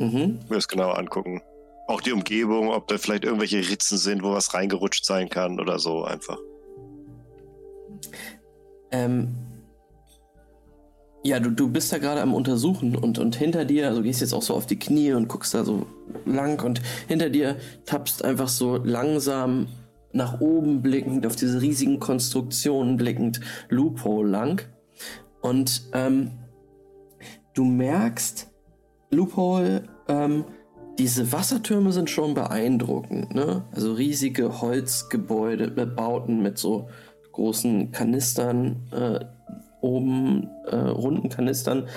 mhm. Mir das genauer angucken. Auch die Umgebung, ob da vielleicht irgendwelche Ritzen sind, wo was reingerutscht sein kann oder so einfach. Ähm, ja, du, du bist da gerade am Untersuchen und, und hinter dir, also gehst jetzt auch so auf die Knie und guckst da so lang und hinter dir tappst einfach so langsam nach oben blickend, auf diese riesigen Konstruktionen blickend, Loophole lang. Und ähm, du merkst, Loophole, ähm, diese Wassertürme sind schon beeindruckend, ne? Also riesige Holzgebäude, Bauten mit so großen Kanistern, äh, oben äh, runden Kanistern.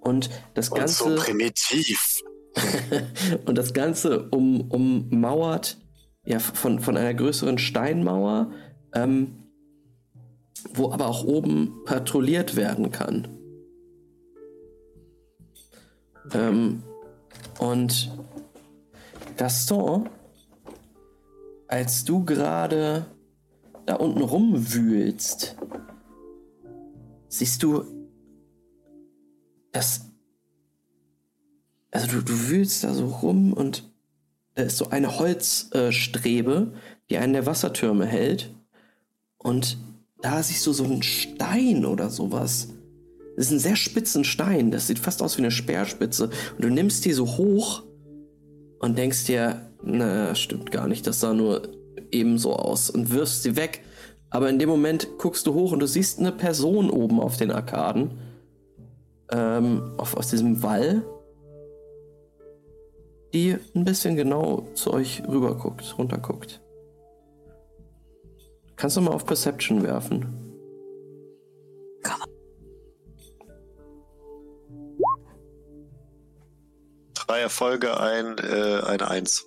Und das Und so Ganze. primitiv. und das Ganze um, ummauert ja, von, von einer größeren Steinmauer, ähm, wo aber auch oben patrouilliert werden kann. Ähm, und Gaston, als du gerade da unten rumwühlst, siehst du, dass. Also du, du wühlst da so rum und da ist so eine Holzstrebe, die einen der Wassertürme hält. Und da siehst du so einen Stein oder sowas. Das ist ein sehr spitzen Stein. Das sieht fast aus wie eine Speerspitze. Und du nimmst die so hoch und denkst dir, na, stimmt gar nicht. Das sah nur ebenso aus. Und wirfst sie weg. Aber in dem Moment guckst du hoch und du siehst eine Person oben auf den Arkaden. Ähm, auf, aus diesem Wall. Die ein bisschen genau zu euch rüber guckt, runter guckt. Kannst du mal auf Perception werfen? Drei Erfolge, ein, äh, eine Eins.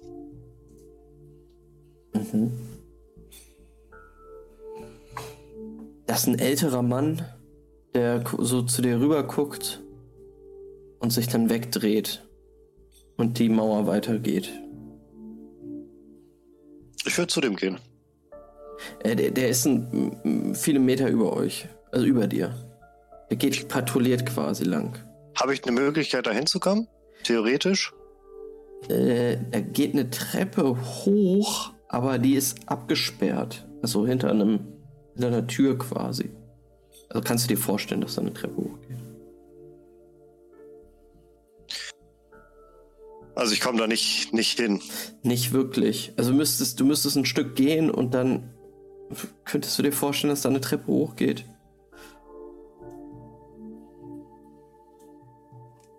Mhm. Das ist ein älterer Mann, der so zu dir rüber guckt und sich dann wegdreht und die Mauer weitergeht. Ich würde zu dem gehen. Äh, der, der ist ein, viele Meter über euch, also über dir. Der geht patrouilliert quasi lang. Habe ich eine Möglichkeit, da hinzukommen? Theoretisch? Äh, da geht eine Treppe hoch, aber die ist abgesperrt. Also hinter einem, hinter einer Tür quasi. Also kannst du dir vorstellen, dass da eine Treppe hochgeht. Also ich komme da nicht, nicht hin. Nicht wirklich. Also müsstest, du müsstest ein Stück gehen und dann könntest du dir vorstellen, dass da eine Treppe hochgeht.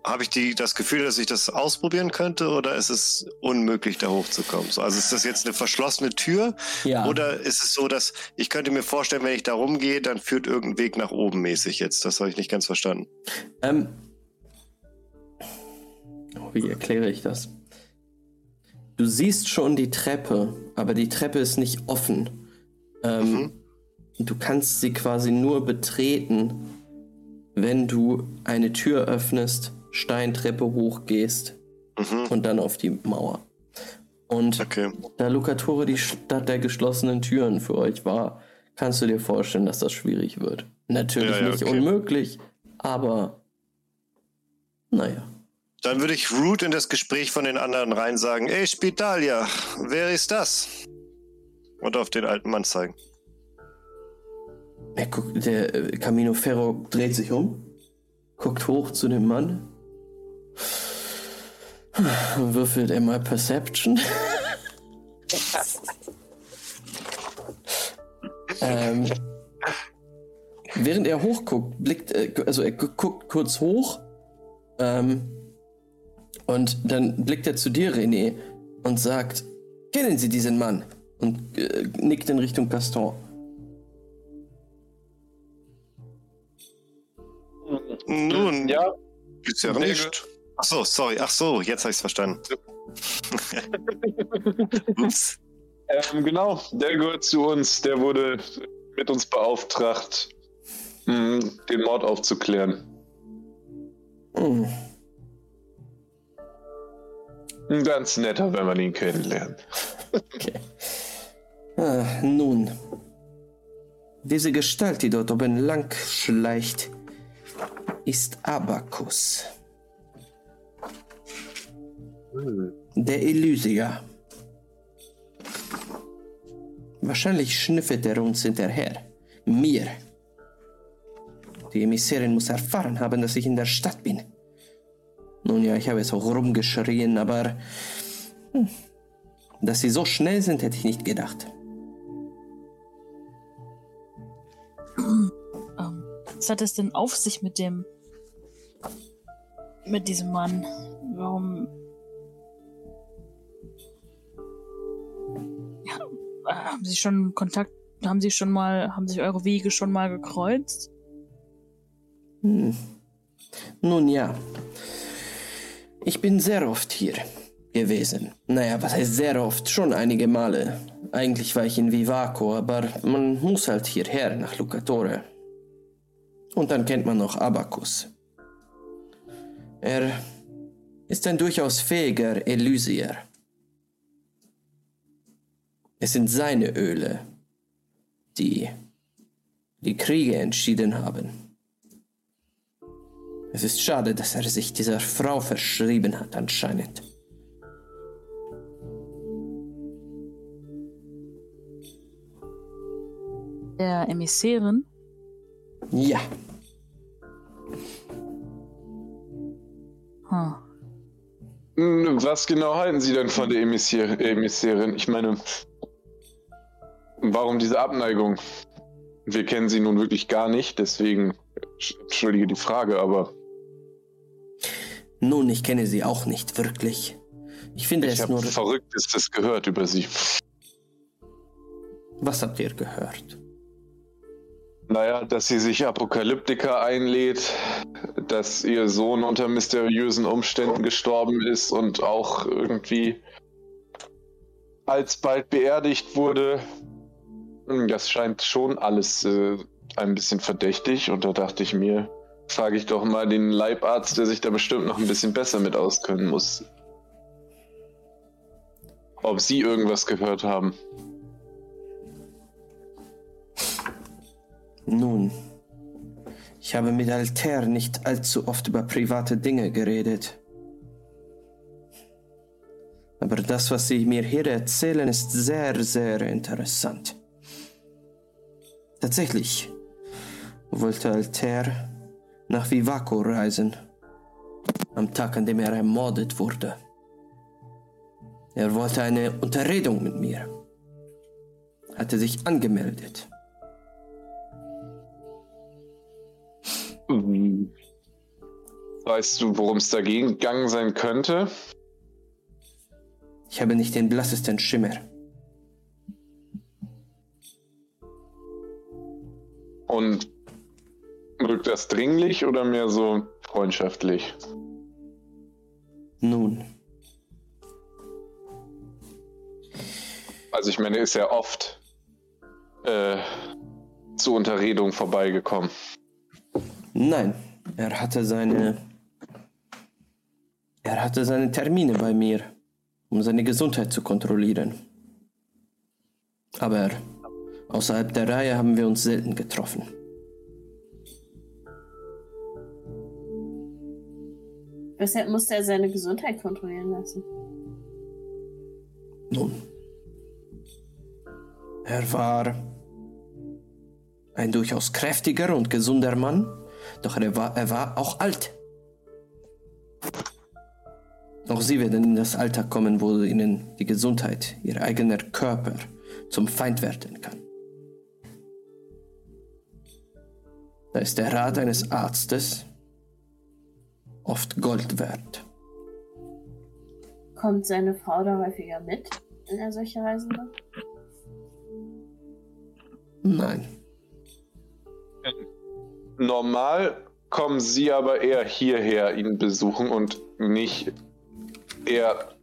Habe ich die, das Gefühl, dass ich das ausprobieren könnte oder ist es unmöglich, da hochzukommen? So, also ist das jetzt eine verschlossene Tür Ja. oder ist es so, dass ich könnte mir vorstellen, wenn ich da rumgehe, dann führt irgendein Weg nach oben mäßig jetzt? Das habe ich nicht ganz verstanden. Ähm. Oh, wie erkläre ich das? Du siehst schon die Treppe, aber die Treppe ist nicht offen. Ähm, Mhm. Du kannst sie quasi nur betreten, wenn du eine Tür öffnest, Steintreppe hochgehst Mhm. und dann auf die Mauer. Und Okay. da Lucatore die Stadt der geschlossenen Türen für euch war, kannst du dir vorstellen, dass das schwierig wird. Natürlich Ja, ja, nicht okay. unmöglich, aber naja. Dann würde ich Root in das Gespräch von den anderen rein sagen, ey Spitalia, wer ist das? Und auf den alten Mann zeigen. Er guckt, der äh, Camino Ferro dreht sich um, guckt hoch zu dem Mann, würfelt er mal Perception. ähm, während er hochguckt, blickt, äh, also er gu- guckt kurz hoch ähm, und dann blickt er zu dir, René, und sagt, kennen Sie diesen Mann? Und äh, nickt in Richtung Gaston. Nun, Ja, bisher nicht. Ach so, sorry. Ach so, jetzt habe ich es verstanden. Ups. ähm, genau. Der gehört zu uns. Der wurde mit uns beauftragt, mh, den Mord aufzuklären. Hm. Ein ganz netter, wenn man ihn kennenlernt. Okay. Ah, nun. Diese Gestalt, die dort oben lang schleicht, ist Abacus. Der Elysier. Wahrscheinlich schnüffelt er uns hinterher. Mir. Die Emissärin muss erfahren haben, dass ich in der Stadt bin. Nun ja, ich habe es auch rumgeschrien, aber hm, dass sie so schnell sind, hätte ich nicht gedacht. Ähm, was hat es denn auf sich mit dem. mit diesem Mann? Warum. Haben Sie schon Kontakt. Haben Sie schon mal. haben sich eure Wege schon mal gekreuzt? Hm. Nun ja. Ich bin sehr oft hier gewesen. Naja, was heißt sehr oft? Schon einige Male. Eigentlich war ich in Vivaco, aber man muss halt hierher nach Lucatore. Und dann kennt man noch Abacus. Er ist ein durchaus fähiger Elysier. Es sind seine Öle, die die Kriege entschieden haben. Es ist schade, dass er sich dieser Frau verschrieben hat, anscheinend. Der Emissärin? Ja, Hm. Was genau halten Sie denn von der Emissier Emissärin? Ich meine, warum diese Abneigung? Wir kennen sie nun wirklich gar nicht, deswegen entschuldige die Frage, aber nun, ich kenne sie auch nicht wirklich. Ich finde ich es nur. Verrücktestes gehört über sie. Was habt ihr gehört? Naja, dass sie sich Apokalyptiker einlädt, dass ihr Sohn unter mysteriösen Umständen gestorben ist und auch irgendwie alsbald beerdigt wurde. Hm, Das scheint schon alles äh, ein bisschen verdächtig und da dachte ich mir, frage ich doch mal den Leibarzt, der sich da bestimmt noch ein bisschen besser mit auskennen muss. Ob Sie irgendwas gehört haben. Nun, ich habe mit Alter nicht allzu oft über private Dinge geredet. Aber das, was Sie mir hier erzählen, ist sehr, sehr interessant. Tatsächlich wollte Alter nach Vivaco reisen, am Tag, an dem er ermordet wurde. Er wollte eine Unterredung mit mir, hatte sich angemeldet. Weißt du, worum es dagegen gegangen sein könnte? Ich habe nicht den blassesten Schimmer. Und wirkt das dringlich oder mehr so freundschaftlich? Nun, Also ich meine, ist ja oft äh, zur Unterredung vorbeigekommen. nein, er hatte seine. Er hatte seine Termine bei mir, um seine Gesundheit zu kontrollieren. Aber außerhalb der Reihe haben wir uns selten getroffen. Weshalb musste er seine Gesundheit kontrollieren lassen? Nun, er war ein durchaus kräftiger und gesunder Mann, doch er war, er war auch alt. Auch sie werden in das Alter kommen, wo ihnen die Gesundheit, ihr eigener Körper zum Feind werden kann. Da ist der Rat eines Arztes oft Gold wert. Kommt seine Frau da häufiger mit, wenn er solche Reisen macht? Nein, Normal kommen sie aber eher hierher ihn besuchen und nicht eher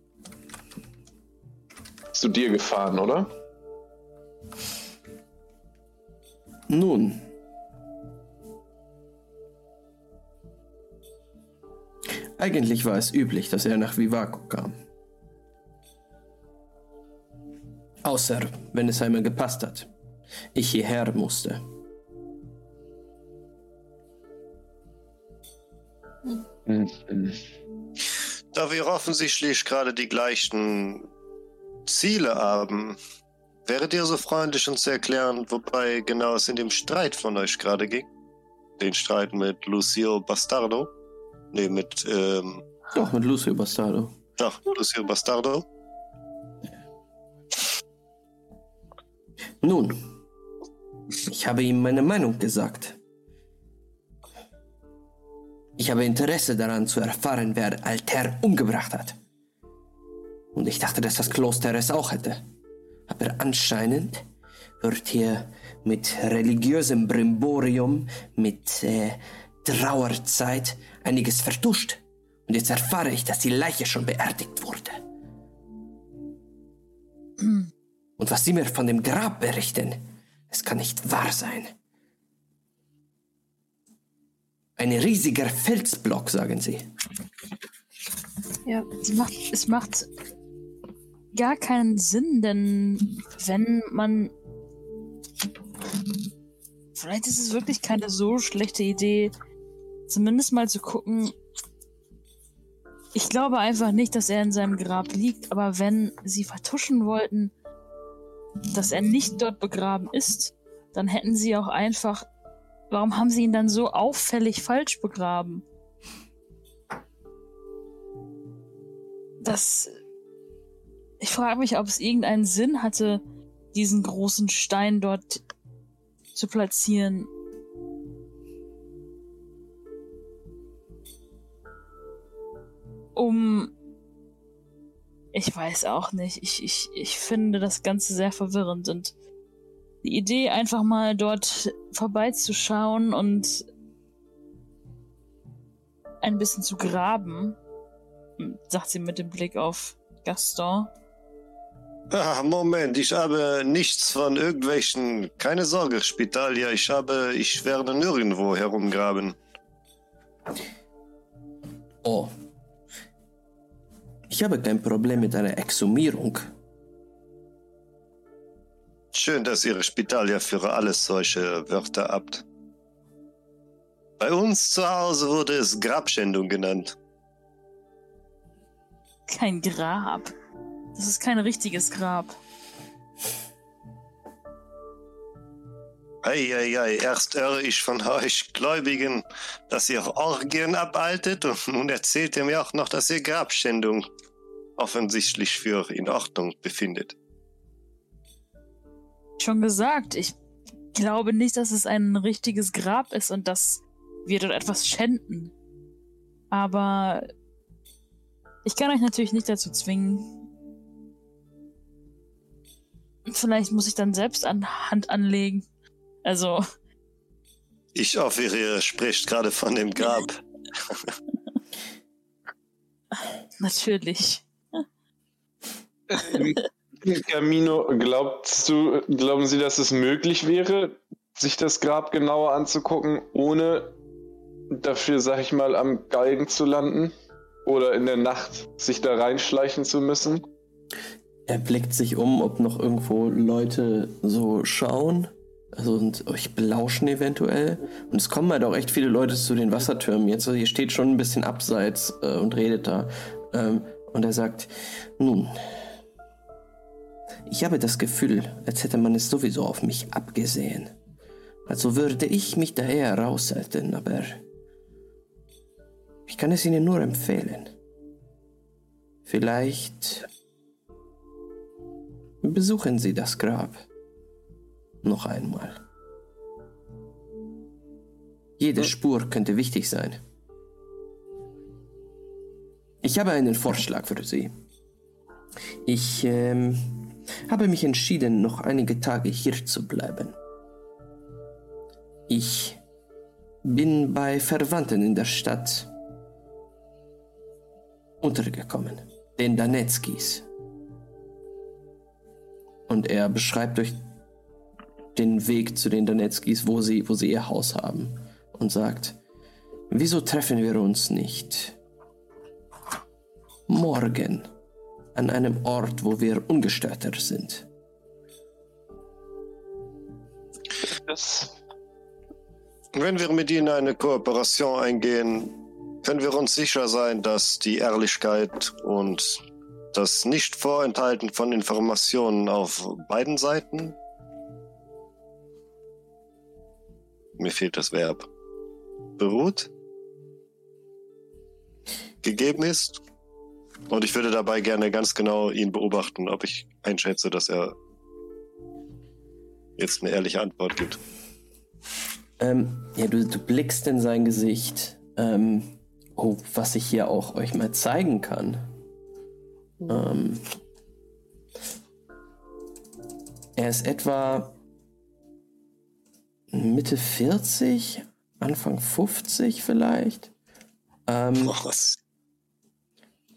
zu dir gefahren, oder? Nun. Eigentlich war es üblich, dass er nach Vivaco kam. Außer wenn es einmal gepasst hat. Ich hierher musste. Da wir offensichtlich gerade die gleichen Ziele haben, wäret ihr so freundlich, uns zu erklären, wobei genau es in dem Streit von euch gerade ging? Den Streit mit Lucio Bastardo? Nee, mit, ähm, Doch, mit Lucio Bastardo. doch, Lucio Bastardo. Nun, ich habe ihm meine Meinung gesagt. Ich habe Interesse daran zu erfahren, wer Alter umgebracht hat. Und ich dachte, dass das Kloster es auch hätte. Aber anscheinend wird hier mit religiösem Brimborium, mit äh, Trauerzeit einiges vertuscht. Und jetzt erfahre ich, dass die Leiche schon beerdigt wurde. Und was Sie mir von dem Grab berichten, es kann nicht wahr sein. Ein riesiger Felsblock, sagen Sie. Ja, es macht, es macht gar keinen Sinn, denn wenn man. Vielleicht ist es wirklich keine so schlechte Idee, zumindest mal zu gucken. Ich glaube einfach nicht, dass er in seinem Grab liegt, aber wenn sie vertuschen wollten, dass er nicht dort begraben ist, dann hätten sie auch einfach. Warum haben sie ihn dann so auffällig falsch begraben? Das. Ich frage mich, ob es irgendeinen Sinn hatte, diesen großen Stein dort zu platzieren. Um. Ich weiß auch nicht. Ich, ich, ich finde das Ganze sehr verwirrend und die Idee, einfach mal dort vorbeizuschauen und ein bisschen zu graben, sagt sie mit dem Blick auf Gaston. Ah, Moment, ich habe nichts von irgendwelchen. Keine Sorge, Spitalia. Ich habe. Ich werde nirgendwo herumgraben. Oh. Ich habe kein Problem mit einer Exhumierung. Schön, dass Ihre Spitalia für alles solche Wörter habt. Bei uns zu Hause wurde es Grabschändung genannt. Kein Grab. Das ist kein richtiges Grab. Eieiei, erst höre ich von euch Gläubigen, dass ihr Orgien abhaltet und nun erzählt ihr mir auch noch, dass ihr Grabschändung offensichtlich für in Ordnung befindet. Schon gesagt, ich glaube nicht, dass es ein richtiges Grab ist und dass wir dort etwas schänden. Aber ich kann euch natürlich nicht dazu zwingen. Vielleicht muss ich dann selbst an Hand anlegen. Also, Ich hoffe, ihr spricht gerade von dem Grab. natürlich. Camino, glaubst du, glauben Sie, dass es möglich wäre, sich das Grab genauer anzugucken, ohne dafür, sag ich mal, am Galgen zu landen? Oder in der Nacht sich da reinschleichen zu müssen? Er blickt sich um, ob noch irgendwo Leute so schauen. Also und euch belauschen eventuell. Und es kommen halt auch echt viele Leute zu den Wassertürmen jetzt. Also ihr steht schon ein bisschen abseits äh, und redet da. Ähm, und er sagt, nun, ich habe das Gefühl, als hätte man es sowieso auf mich abgesehen. Also würde ich mich daher raushalten, aber ich kann es Ihnen nur empfehlen. Vielleicht besuchen Sie das Grab noch einmal. Jede Spur könnte wichtig sein. Ich habe einen Vorschlag für Sie. Ich ähm, habe mich entschieden, noch einige Tage hier zu bleiben. Ich bin bei Verwandten in der Stadt untergekommen, den Danetskis. Und er beschreibt euch den Weg zu den Danetskis, wo sie, wo sie ihr Haus haben, und sagt, wieso treffen wir uns nicht morgen an einem Ort, wo wir ungestörter sind? Das Wenn wir mit Ihnen eine Kooperation eingehen, können wir uns sicher sein, dass die Ehrlichkeit und das Nicht-Vorenthalten von Informationen auf beiden Seiten. Mir fehlt das Verb. Beruht. Gegeben ist. Und ich würde dabei gerne ganz genau ihn beobachten, ob ich einschätze, dass er jetzt eine ehrliche Antwort gibt. Ähm, ja, du, du blickst in sein Gesicht. Ähm, oh, was ich hier auch euch mal zeigen kann. Ähm, er ist etwa Mitte 40, Anfang 50 vielleicht. Ähm, Boah, was.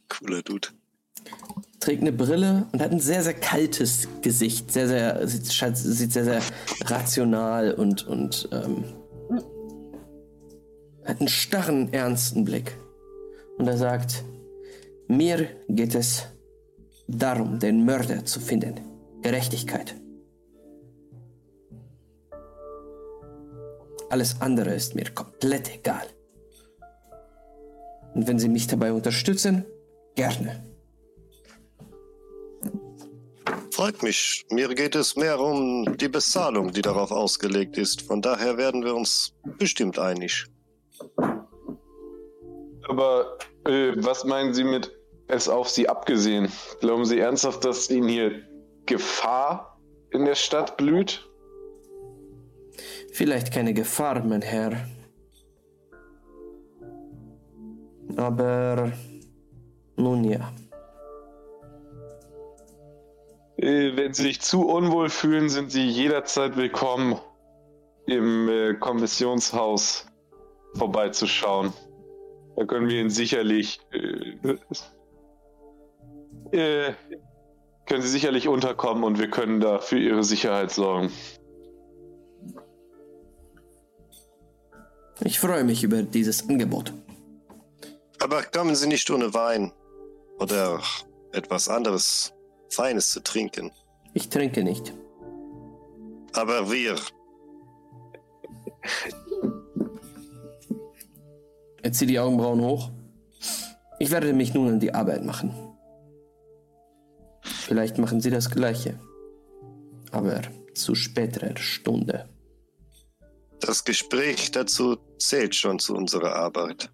Cooler Dude. trägt eine Brille und hat ein sehr, sehr kaltes Gesicht. Sehr, sehr, sieht, scheint- sieht sehr, sehr rational und, und ähm, hat einen starren, ernsten Blick. Und er sagt, mir geht es darum, den Mörder zu finden. Gerechtigkeit. Alles andere ist mir komplett egal. Und wenn Sie mich dabei unterstützen, gerne. Freut mich. Mir geht es mehr um die Bezahlung, die darauf ausgelegt ist. Von daher werden wir uns bestimmt einig. Aber äh, was meinen Sie mit es auf Sie abgesehen? Glauben Sie ernsthaft, dass Ihnen hier Gefahr in der Stadt blüht? Vielleicht keine Gefahr, mein Herr. Aber nun ja. Äh, wenn Sie sich zu unwohl fühlen, sind Sie jederzeit willkommen, im äh, Kommissionshaus vorbeizuschauen. Da können wir Ihnen sicherlich. Äh, äh, können Sie sicherlich unterkommen und wir können da für Ihre Sicherheit sorgen. Ich freue mich über dieses Angebot. Aber kommen Sie nicht ohne Wein oder etwas anderes Feines zu trinken. Ich trinke nicht. Aber wir, Er zieht die Augenbrauen hoch. Ich werde mich nun an die Arbeit machen. Vielleicht machen Sie das Gleiche. Aber zu späterer Stunde. Das Gespräch dazu zählt schon zu unserer Arbeit.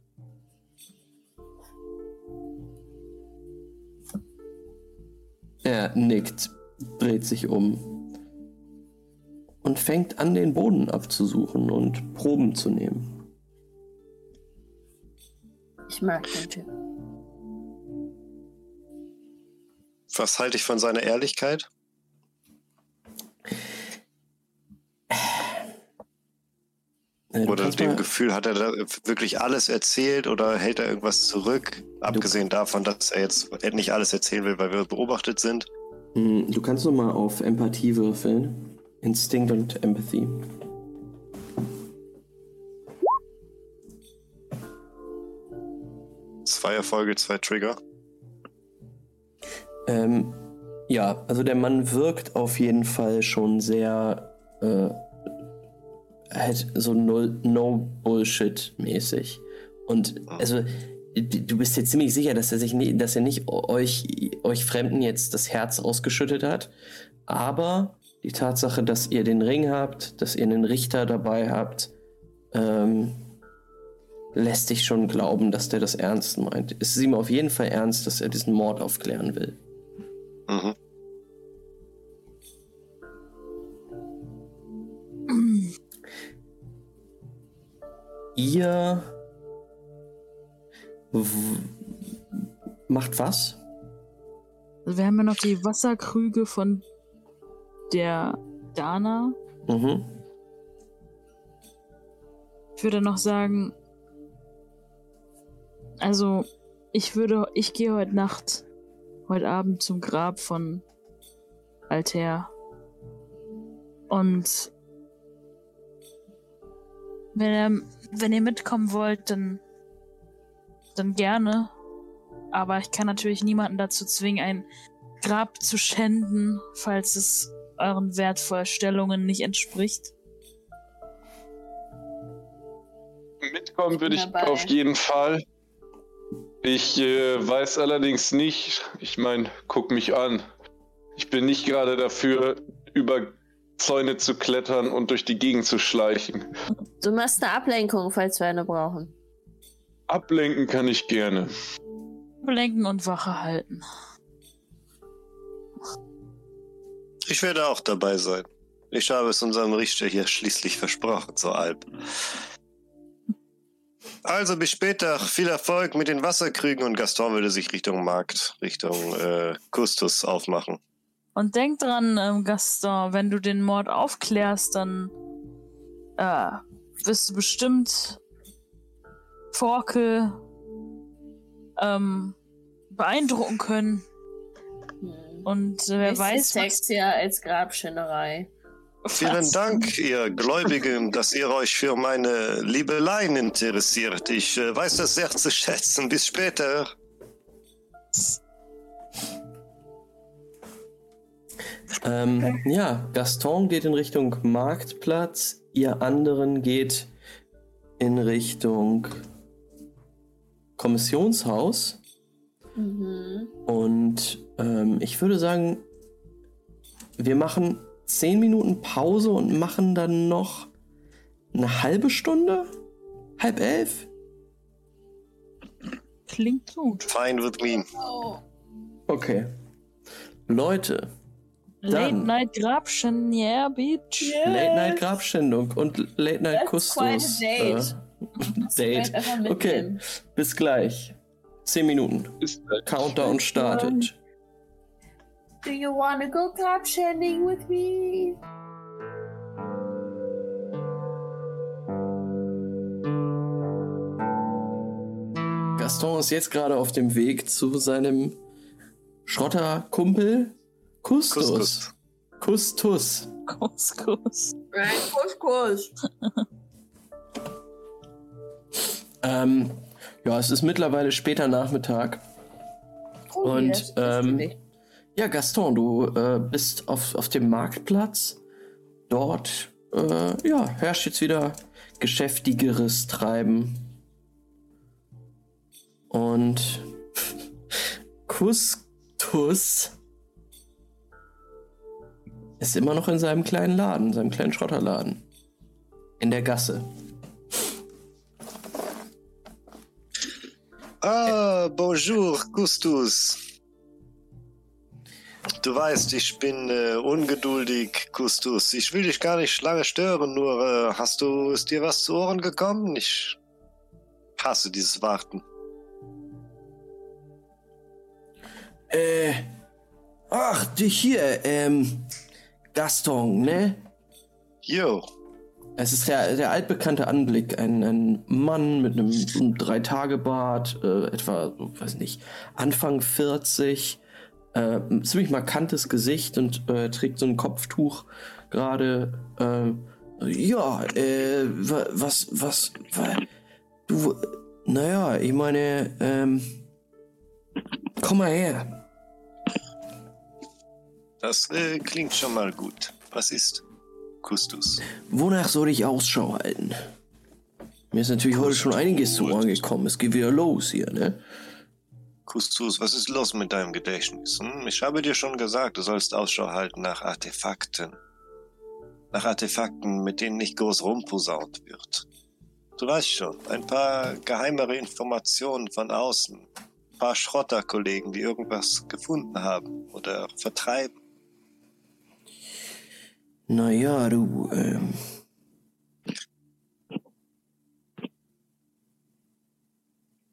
Er nickt, dreht sich um und fängt an, den Boden abzusuchen und Proben zu nehmen. Ich mag den Typ. Was halte ich von seiner Ehrlichkeit? Du Oder dem Gefühl, hat er da wirklich alles erzählt oder hält er irgendwas zurück? Abgesehen davon, dass er jetzt nicht alles erzählen will, weil wir beobachtet sind. Hm, Du kannst noch mal auf Empathie würfeln. Instinct und Empathy. Zwei Erfolge, zwei Trigger. Ähm, ja, also der Mann wirkt auf jeden Fall schon sehr äh, halt so null- No-Bullshit-mäßig. Und also d- du bist dir ziemlich sicher, dass er sich nie, dass er nicht euch, euch Fremden jetzt das Herz ausgeschüttet hat. Aber die Tatsache, dass ihr den Ring habt, dass ihr einen Richter dabei habt, ähm, lässt dich schon glauben, dass der das ernst meint. Es ist ihm auf jeden Fall ernst, dass er diesen Mord aufklären will. Mhm. Ihr macht was? Also wir haben ja noch die Wasserkrüge von der Dana. Mhm. Ich würde noch sagen, also ich würde, ich gehe heute Nacht, heute Abend zum Grab von Altair. Und wenn ihr, wenn ihr mitkommen wollt, dann, dann gerne. Aber ich kann natürlich niemanden dazu zwingen, ein Grab zu schänden, falls es euren Wertvorstellungen nicht entspricht. Mitkommen würde ich auf jeden Fall. Ich äh, weiß allerdings nicht, ich meine, guck mich an. Ich bin nicht gerade dafür, über Zäune zu klettern und durch die Gegend zu schleichen. Du machst eine Ablenkung, falls wir eine brauchen. Ablenken kann ich gerne. Belenken und Wache halten. Ich werde auch dabei sein. Ich habe es unserem Richter hier schließlich versprochen, so Alp. Also bis später. Viel Erfolg mit den Wasserkrügen und Gaston würde sich Richtung Markt, Richtung äh, Kustus aufmachen. Und denk dran, ähm, Gaston, wenn du den Mord aufklärst, dann äh, wirst du bestimmt Forkel ähm, beeindrucken können. Und äh, wer Ist weiß, was, sexier als Grabschinnerei. Vielen Dank, ihr Gläubigen, dass ihr euch für meine Liebeleien interessiert. Ich äh, weiß das sehr zu schätzen. Bis später. Ähm, ja, Gaston geht in Richtung Marktplatz, ihr anderen geht in Richtung Kommissionshaus. Mhm. Und ähm, ich würde sagen, wir machen 10 Minuten Pause und machen dann noch eine halbe Stunde? Halb elf? Klingt gut. Fine with me. Okay. Leute, Late. Night Grabschen, yeah, bitch. Late Night Grabschändung und Late Night Kustos. Äh, Date. Okay, bis gleich. 10 Minuten. Countdown startet. Do you wanna go grabschänding with me? Gaston ist jetzt gerade auf dem Weg zu seinem Schrotterkumpel Kustus. Kuskus. Kustus. Kuss, Kuss. Ein Couscous. Ähm, ja, es ist mittlerweile später Nachmittag. Oh, Und, yes, ähm. Ja, Gaston, du äh, bist auf, auf dem Marktplatz. Dort äh, ja, herrscht jetzt wieder geschäftigeres Treiben. Und Kustus ist immer noch in seinem kleinen Laden, seinem kleinen Schrotterladen. In der Gasse. Ah, bonjour, Kustus. Du weißt, ich bin äh, ungeduldig, Kustus. Ich will dich gar nicht lange stören, nur äh, hast du, ist dir was zu Ohren gekommen? Ich hasse dieses Warten. Äh, ach, die hier, ähm, Gaston, ne? Jo, Es ist der, der altbekannte Anblick. Ein, ein Mann mit einem, einem Drei-Tage-Bart, äh, etwa, weiß nicht, Anfang 40, äh, ein ziemlich markantes Gesicht und äh, trägt so ein Kopftuch gerade. Äh, ja, äh, wa- was, was, wa- du, naja, ich meine, ähm, komm mal her. Das äh, klingt schon mal gut. Was ist, Kustus? Wonach soll ich Ausschau halten? Mir ist natürlich heute schon einiges zu Ohren gekommen. Es geht wieder los hier, ne? Kustus, was ist los mit deinem Gedächtnis? Hm? Ich habe dir schon gesagt, du sollst Ausschau halten nach Artefakten. Nach Artefakten, mit denen nicht groß rumposaunt wird. Du weißt schon, ein paar geheimere Informationen von außen. Ein paar Schrotterkollegen, die irgendwas gefunden haben oder vertreiben. Naja, du, ähm.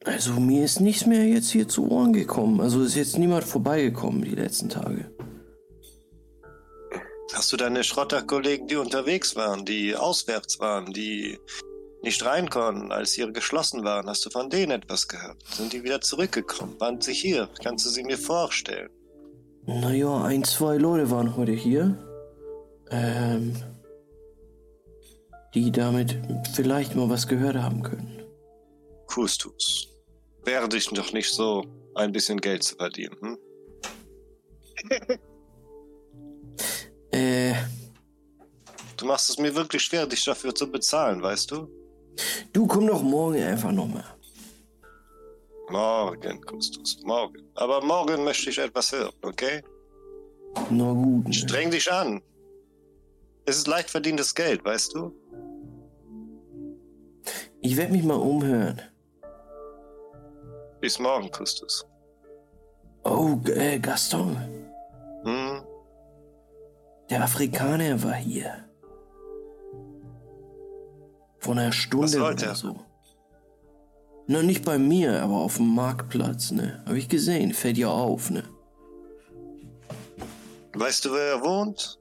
Also mir ist nichts mehr jetzt hier zu Ohren gekommen. Also ist jetzt niemand vorbeigekommen die letzten Tage. Hast du deine Schrotterkollegen, die unterwegs waren, die auswärts waren, die nicht rein konnten, als sie geschlossen waren, hast du von denen etwas gehört? Sind die wieder zurückgekommen? Waren sie hier? Kannst du sie mir vorstellen? Naja, ein, zwei Leute waren heute hier. Ähm. Die damit vielleicht mal was gehört haben können. Kustus. Wehre dich doch nicht so, ein bisschen Geld zu verdienen. Hm? Äh, Du machst es mir wirklich schwer, dich dafür zu bezahlen, weißt du? du komm doch morgen einfach nochmal. Morgen, Kustus, morgen. Aber morgen möchte ich etwas hören, okay? Na gut. Ne? Streng dich an. Es ist leicht verdientes Geld, weißt du? Ich werde mich mal umhören. Bis morgen, Kustus. Oh, äh, Gaston. Hm? Der Afrikaner war hier. Vor einer Stunde oder er? so. Na, nicht bei mir, aber auf dem Marktplatz, ne? Hab ich gesehen, fällt ja auf, ne? Weißt du, wer er wohnt?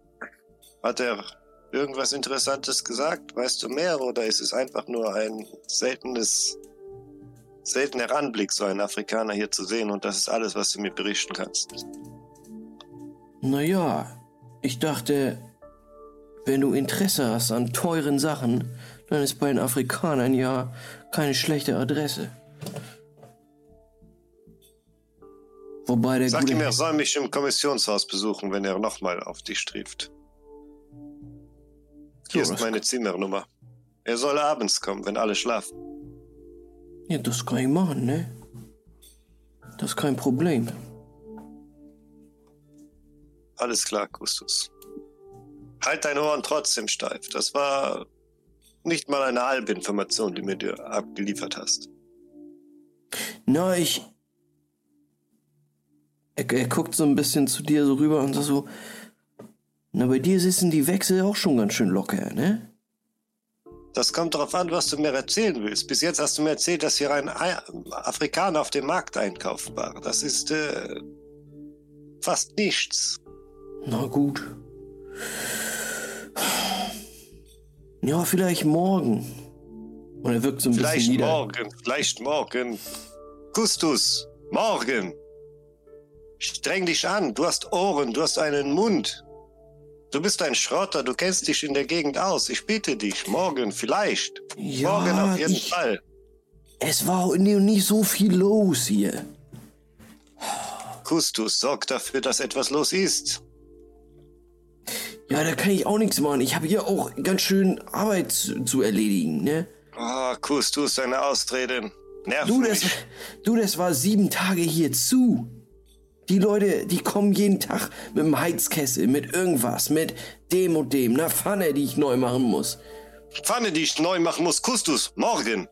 Hat er irgendwas Interessantes gesagt? Weißt du mehr oder ist es einfach nur ein seltenes, seltener Anblick, so einen Afrikaner hier zu sehen und das ist alles, was du mir berichten kannst? Naja, ich dachte, wenn du Interesse hast an teuren Sachen, dann ist bei den Afrikanern ja keine schlechte Adresse. Wobei der Sag ihm, er soll mich im Kommissionshaus besuchen, wenn er nochmal auf dich trifft. Hier So, ist meine Zimmernummer. Er soll abends kommen, wenn alle schlafen. Ja, das kann ich machen, ne? Das ist kein Problem. Alles klar, Kustus. Halt deine Ohren trotzdem steif. Das war nicht mal eine halbe Information, die mir dir abgeliefert hast. Na, ich. Er, er guckt so ein bisschen zu dir so rüber und sagt so. Na, bei dir sitzen die Wechsel auch schon ganz schön locker, ne? Das kommt darauf an, was du mir erzählen willst. Bis jetzt hast du mir erzählt, dass hier ein Ei- Afrikaner auf dem Markt einkaufen war. Das ist äh, fast nichts. Na gut. Ja, vielleicht morgen. Und er wirkt so ein Vielleicht bisschen nieder. morgen, vielleicht morgen. Kustus, morgen. Streng dich an, du hast Ohren, du hast einen Mund. Du bist ein Schrotter, du kennst dich in der Gegend aus. Ich bitte dich, morgen, vielleicht. Ja, morgen auf jeden ich- Fall. Es war auch nicht so viel los hier. Kustus, sorg dafür, dass etwas los ist. Ja, da kann ich auch nichts machen. Ich habe hier auch ganz schön Arbeit zu, zu erledigen, ne? Ah, Kustus, deine Ausreden. Nerven Du das, mich. du, das war sieben Tage hier zu. Die Leute, die kommen jeden Tag mit dem Heizkessel, mit irgendwas, mit dem und dem, einer Pfanne, die ich neu machen muss. Pfanne, die ich neu machen muss. Kustus, morgen.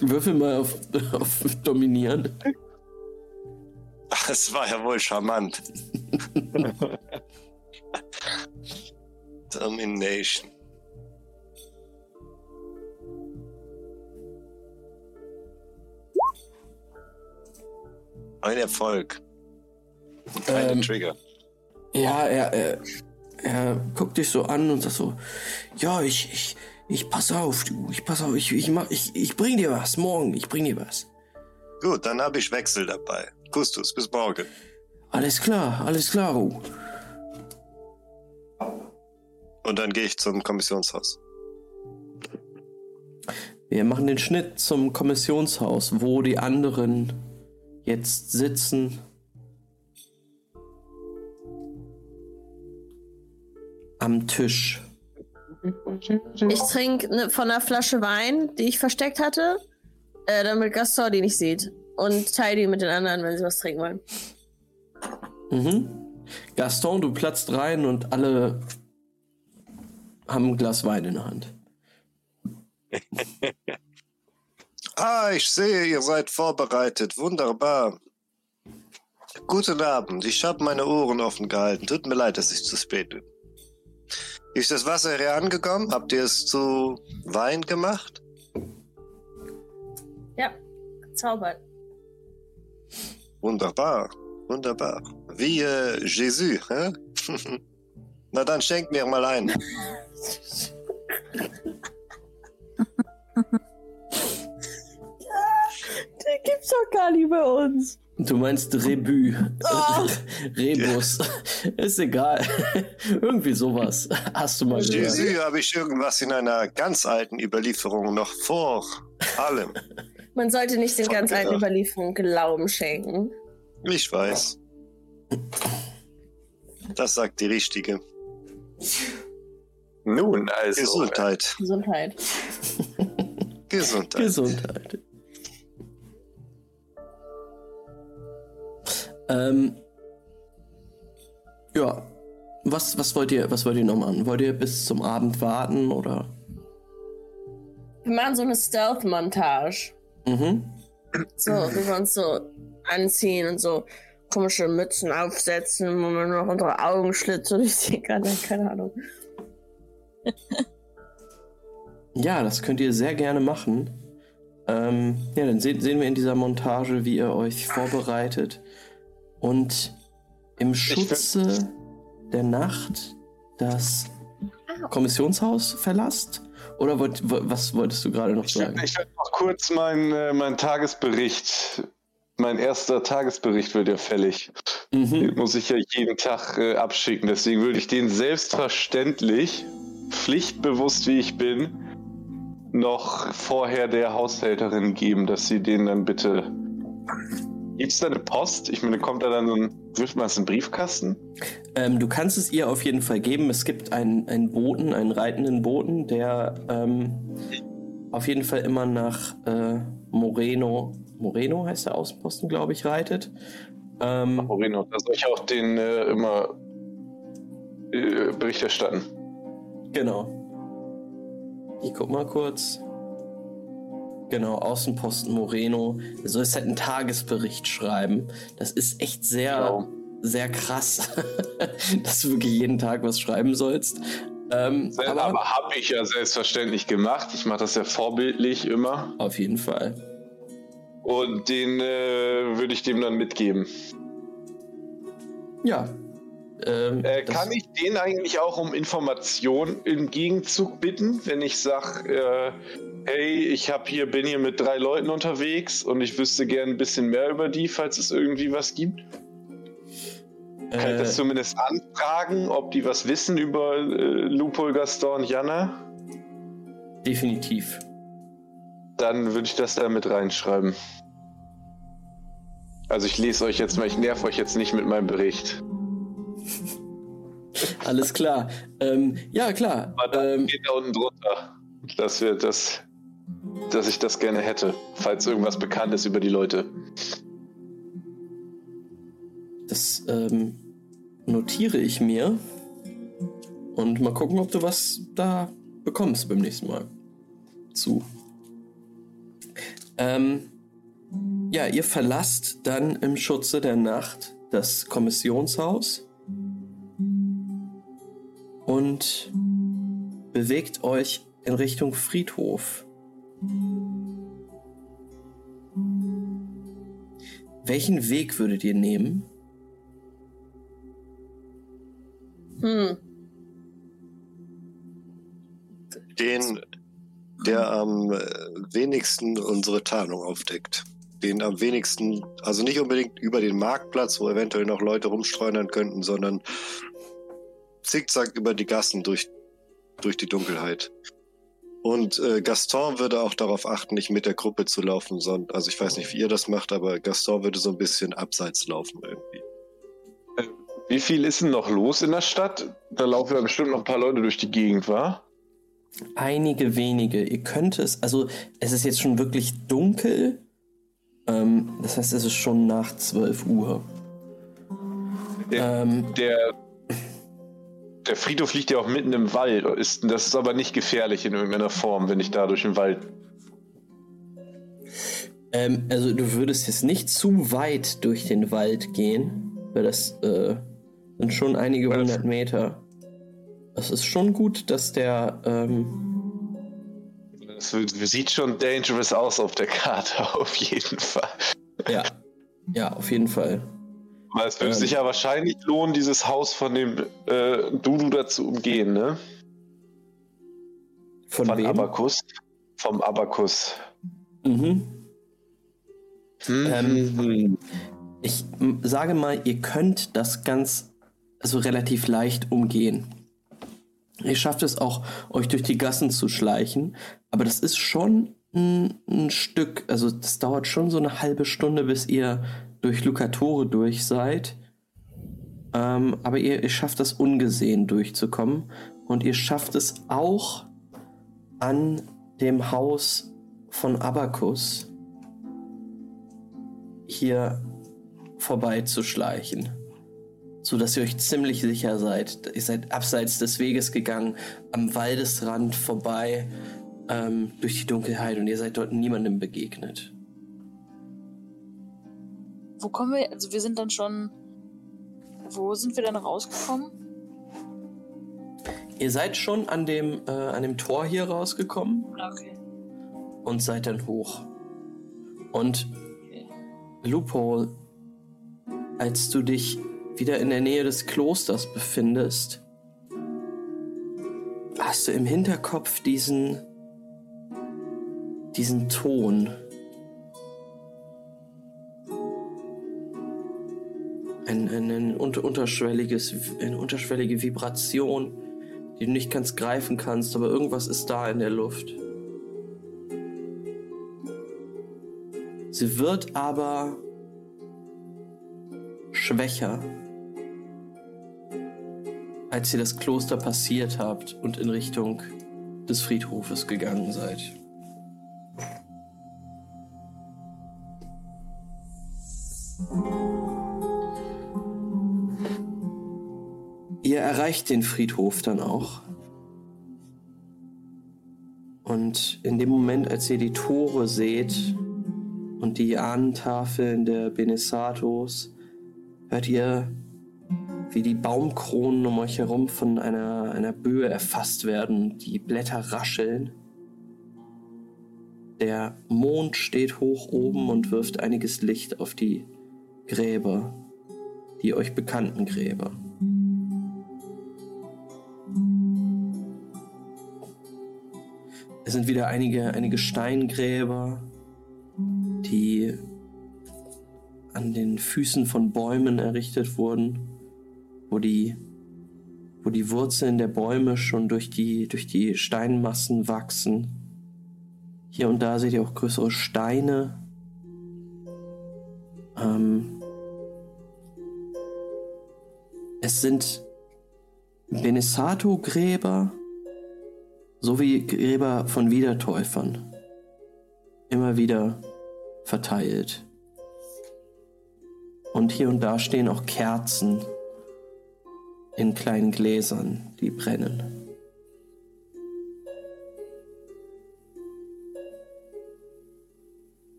Würfel mal auf, auf Dominieren. Das war ja wohl charmant. Domination. Ein Erfolg. Keine Ähm, Trigger. Ja, er, er, er guckt dich so an und sagt so, ja, ich, ich, ich pass auf, du, ich pass auf, ich, ich mach, ich, ich bring dir was, morgen, ich bring dir was. Gut, dann habe ich Wechsel dabei. Kustus, bis morgen. Alles klar, alles klar, Ru. Und dann gehe ich zum Kommissionshaus. Wir machen den Schnitt zum Kommissionshaus, wo die anderen jetzt sitzen. Am Tisch. Ich trinke ne, von einer Flasche Wein, die ich versteckt hatte, äh, damit Gaston die nicht sieht. Und teile die mit den anderen, wenn sie was trinken wollen. Mhm. Gaston, du platzt rein und alle haben ein Glas Wein in der Hand. Ah, ich sehe, ihr seid vorbereitet. Wunderbar. Guten Abend. Ich habe meine Ohren offen gehalten. Tut mir leid, dass ich zu spät bin. Ist das Wasser hier angekommen? Habt ihr es zu Wein gemacht? Ja, zaubert. Wunderbar. Wunderbar. Wie äh, Jesus, hä? Na dann schenkt mir mal ein. gibt's doch gar nicht bei uns. Du meinst Rebü. Rebus. Ist egal. Irgendwie sowas. Hast du mal gehört. Jesus habe ich irgendwas in einer ganz alten Überlieferung noch vor allem. Man sollte nicht den ganz alten. Überlieferungen Glauben schenken. Ich weiß. Das sagt die Richtige. Nun, also. Gesundheit. Gesundheit. Gesundheit. Gesundheit. Ähm, ja. Was, was wollt ihr, was wollt ihr noch machen? Wollt ihr bis zum Abend warten oder? Wir machen so eine Stealth-Montage. Mhm. So, wie wir uns so anziehen und so komische Mützen aufsetzen, wo man noch unsere Augenschlitze durchsehen kann. Keine Ahnung. Ja, das könnt ihr sehr gerne machen. Ähm, ja, dann se sehen wir in dieser Montage, wie ihr euch vorbereitet und im Schutze der Nacht das Kommissionshaus verlasst. Oder wollt, wo- was wolltest du gerade noch Ich sagen? werde werd noch kurz meinen äh, mein Tagesbericht. Mein erster Tagesbericht wird ja fällig. Mhm. Den muss ich ja jeden Tag äh, abschicken. Deswegen würde ich den selbstverständlich, pflichtbewusst wie ich bin, noch vorher der Haushälterin geben, dass sie den dann bitte. Gibt es da eine Post? Ich meine, kommt da dann so ein. Wirft man es in den Briefkasten? Ähm, du kannst es ihr auf jeden Fall geben. Es gibt einen, einen Boten, einen reitenden Boten, der ähm, auf jeden Fall immer nach äh, Moreno, Moreno heißt der Außenposten, glaube ich, reitet. Ähm, Moreno, da soll ich auch den äh, immer äh, Bericht erstatten. Genau. Ich guck mal kurz. Genau, Außenposten Moreno. Du sollst halt einen Tagesbericht schreiben. Das ist echt sehr, Genau. sehr krass, dass du wirklich jeden Tag was schreiben sollst. Ähm, Aber, aber habe ich ja selbstverständlich gemacht. Ich mache das ja vorbildlich immer. auf jeden Fall. Und den äh, würde ich dem dann mitgeben. Ja. Ähm, Äh, kann ich den eigentlich auch um Informationen im Gegenzug bitten, wenn ich sage, äh, hey, ich hab hier, bin hier mit drei Leuten unterwegs und ich wüsste gern ein bisschen mehr über die, falls es irgendwie was gibt? Kann ich äh, das zumindest anfragen, ob die was wissen über äh, Lupol, Gaston und Jana? definitiv. Dann würde ich das da mit reinschreiben. Also ich lese euch jetzt mal, ich nerv euch jetzt nicht mit meinem Bericht. Alles klar. Ähm, ja, klar. Aber da Ähm, steht da unten drunter, dass wir das, dass ich das gerne hätte, falls irgendwas bekannt ist über die Leute. das ähm, notiere ich mir. Und mal gucken, ob du was da bekommst beim nächsten Mal. Zu. Ähm, ja, ihr verlasst dann im Schutze der Nacht das Kommissionshaus und bewegt euch in Richtung Friedhof. Welchen Weg würdet ihr nehmen? Hm. Den, der am äh, wenigsten unsere Tarnung aufdeckt. Den am wenigsten, also nicht unbedingt über den Marktplatz, wo eventuell noch Leute rumstreunern könnten, sondern zickzack über die Gassen durch, durch die Dunkelheit. Und äh, Gaston würde auch darauf achten, nicht mit der Gruppe zu laufen, sondern, also ich weiß nicht, wie ihr das macht, aber Gaston würde so ein bisschen abseits laufen irgendwie. Wie viel ist denn noch los in der Stadt? Da laufen ja bestimmt noch ein paar Leute durch die Gegend, wa? Einige wenige. Ihr könnt es, also es ist jetzt schon wirklich dunkel. Ähm, das heißt, es ist schon nach 12 Uhr. Der, Ähm, der, der Friedhof liegt ja auch mitten im Wald. Ist, das ist aber nicht gefährlich in irgendeiner Form, wenn ich da durch den Wald. ähm, also du würdest jetzt nicht zu weit durch den Wald gehen, weil das äh, sind schon einige hundert Meter. Es ist schon gut, dass der ähm, Das sieht schon dangerous aus auf der Karte, auf jeden Fall. ja, ja, auf jeden Fall. Aber es würde Ähm. sich ja wahrscheinlich lohnen, dieses Haus von dem äh, Dudu da zu umgehen, ne? Von, Von wem? Abakus. Vom Abakus. Mhm. Ähm, Mhm. Ich m, sage mal, ihr könnt das ganz, also relativ leicht umgehen. Ihr schafft es auch, euch durch die Gassen zu schleichen, aber das ist schon ein, ein Stück, also das dauert schon so eine halbe Stunde, bis ihr durch Lucatore durch seid. Ähm, aber ihr, ihr schafft das ungesehen durchzukommen und ihr schafft es auch an dem Haus von Abacus hier vorbeizuschleichen. So dass ihr euch ziemlich sicher seid. Ihr seid abseits des Weges gegangen, am Waldesrand vorbei, ähm, durch die Dunkelheit und ihr seid dort niemandem begegnet. Wo kommen wir? Also wir sind dann schon. Wo sind wir dann rausgekommen? Ihr seid schon an dem, äh, an dem Tor hier rausgekommen Okay. und seid dann hoch. Und Loophole, als du dich wieder in der Nähe des Klosters befindest, hast du im Hinterkopf diesen, diesen Ton. Ein, ein, ein unter, unterschwelliges, eine unterschwellige Vibration, die du nicht ganz greifen kannst, aber irgendwas ist da in der Luft. Sie wird aber schwächer, als ihr das Kloster passiert habt und in Richtung des Friedhofes gegangen seid. Erreicht den Friedhof dann auch. Und in dem Moment, als ihr die Tore seht und die Ahnentafeln der Benesatos, hört ihr, wie die Baumkronen um euch herum von einer, einer Böe erfasst werden, die Blätter rascheln. Der Mond steht hoch oben und wirft einiges Licht auf die Gräber, die euch bekannten Gräber. Es sind wieder einige, einige Steingräber, die an den Füßen von Bäumen errichtet wurden, wo die, wo die Wurzeln der Bäume schon durch die, durch die Steinmassen wachsen. Hier und da seht ihr auch größere Steine. Ähm, es sind Benesato-Gräber sowie Gräber von Wiedertäufern. Immer wieder verteilt. Und hier und da stehen auch Kerzen in kleinen Gläsern, die brennen.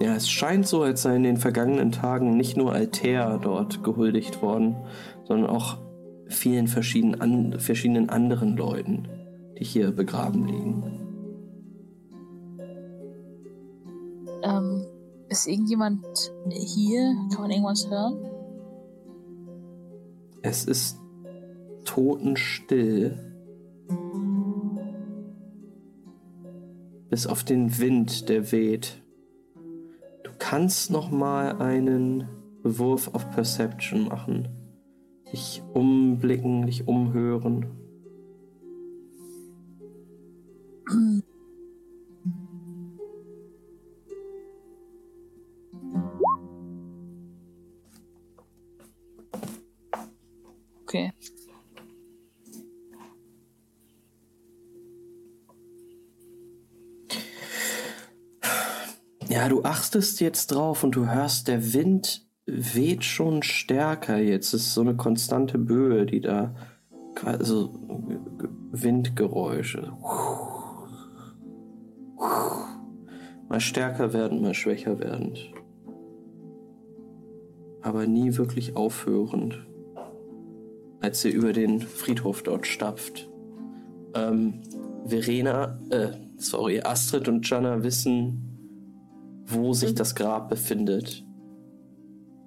Ja, es scheint so, als sei in den vergangenen Tagen nicht nur Altair dort gehuldigt worden, sondern auch vielen verschiedenen, an, verschiedenen anderen Leuten, die hier begraben liegen. Ähm, ist irgendjemand hier? Kann man irgendwas hören? Es ist totenstill. Bis auf den Wind, der weht. Du kannst noch mal einen Wurf auf Perception machen. Dich umblicken, dich umhören. Okay. Ja, du achtest jetzt drauf und du hörst, der Wind weht schon stärker jetzt. Es ist so eine konstante Böe, die da, also Windgeräusche. Mal stärker werden, mal schwächer werdend. Aber nie wirklich aufhörend. Als ihr über den Friedhof dort stapft. Ähm, Verena, äh, sorry, Astrid und Jana wissen, wo sich das Grab befindet.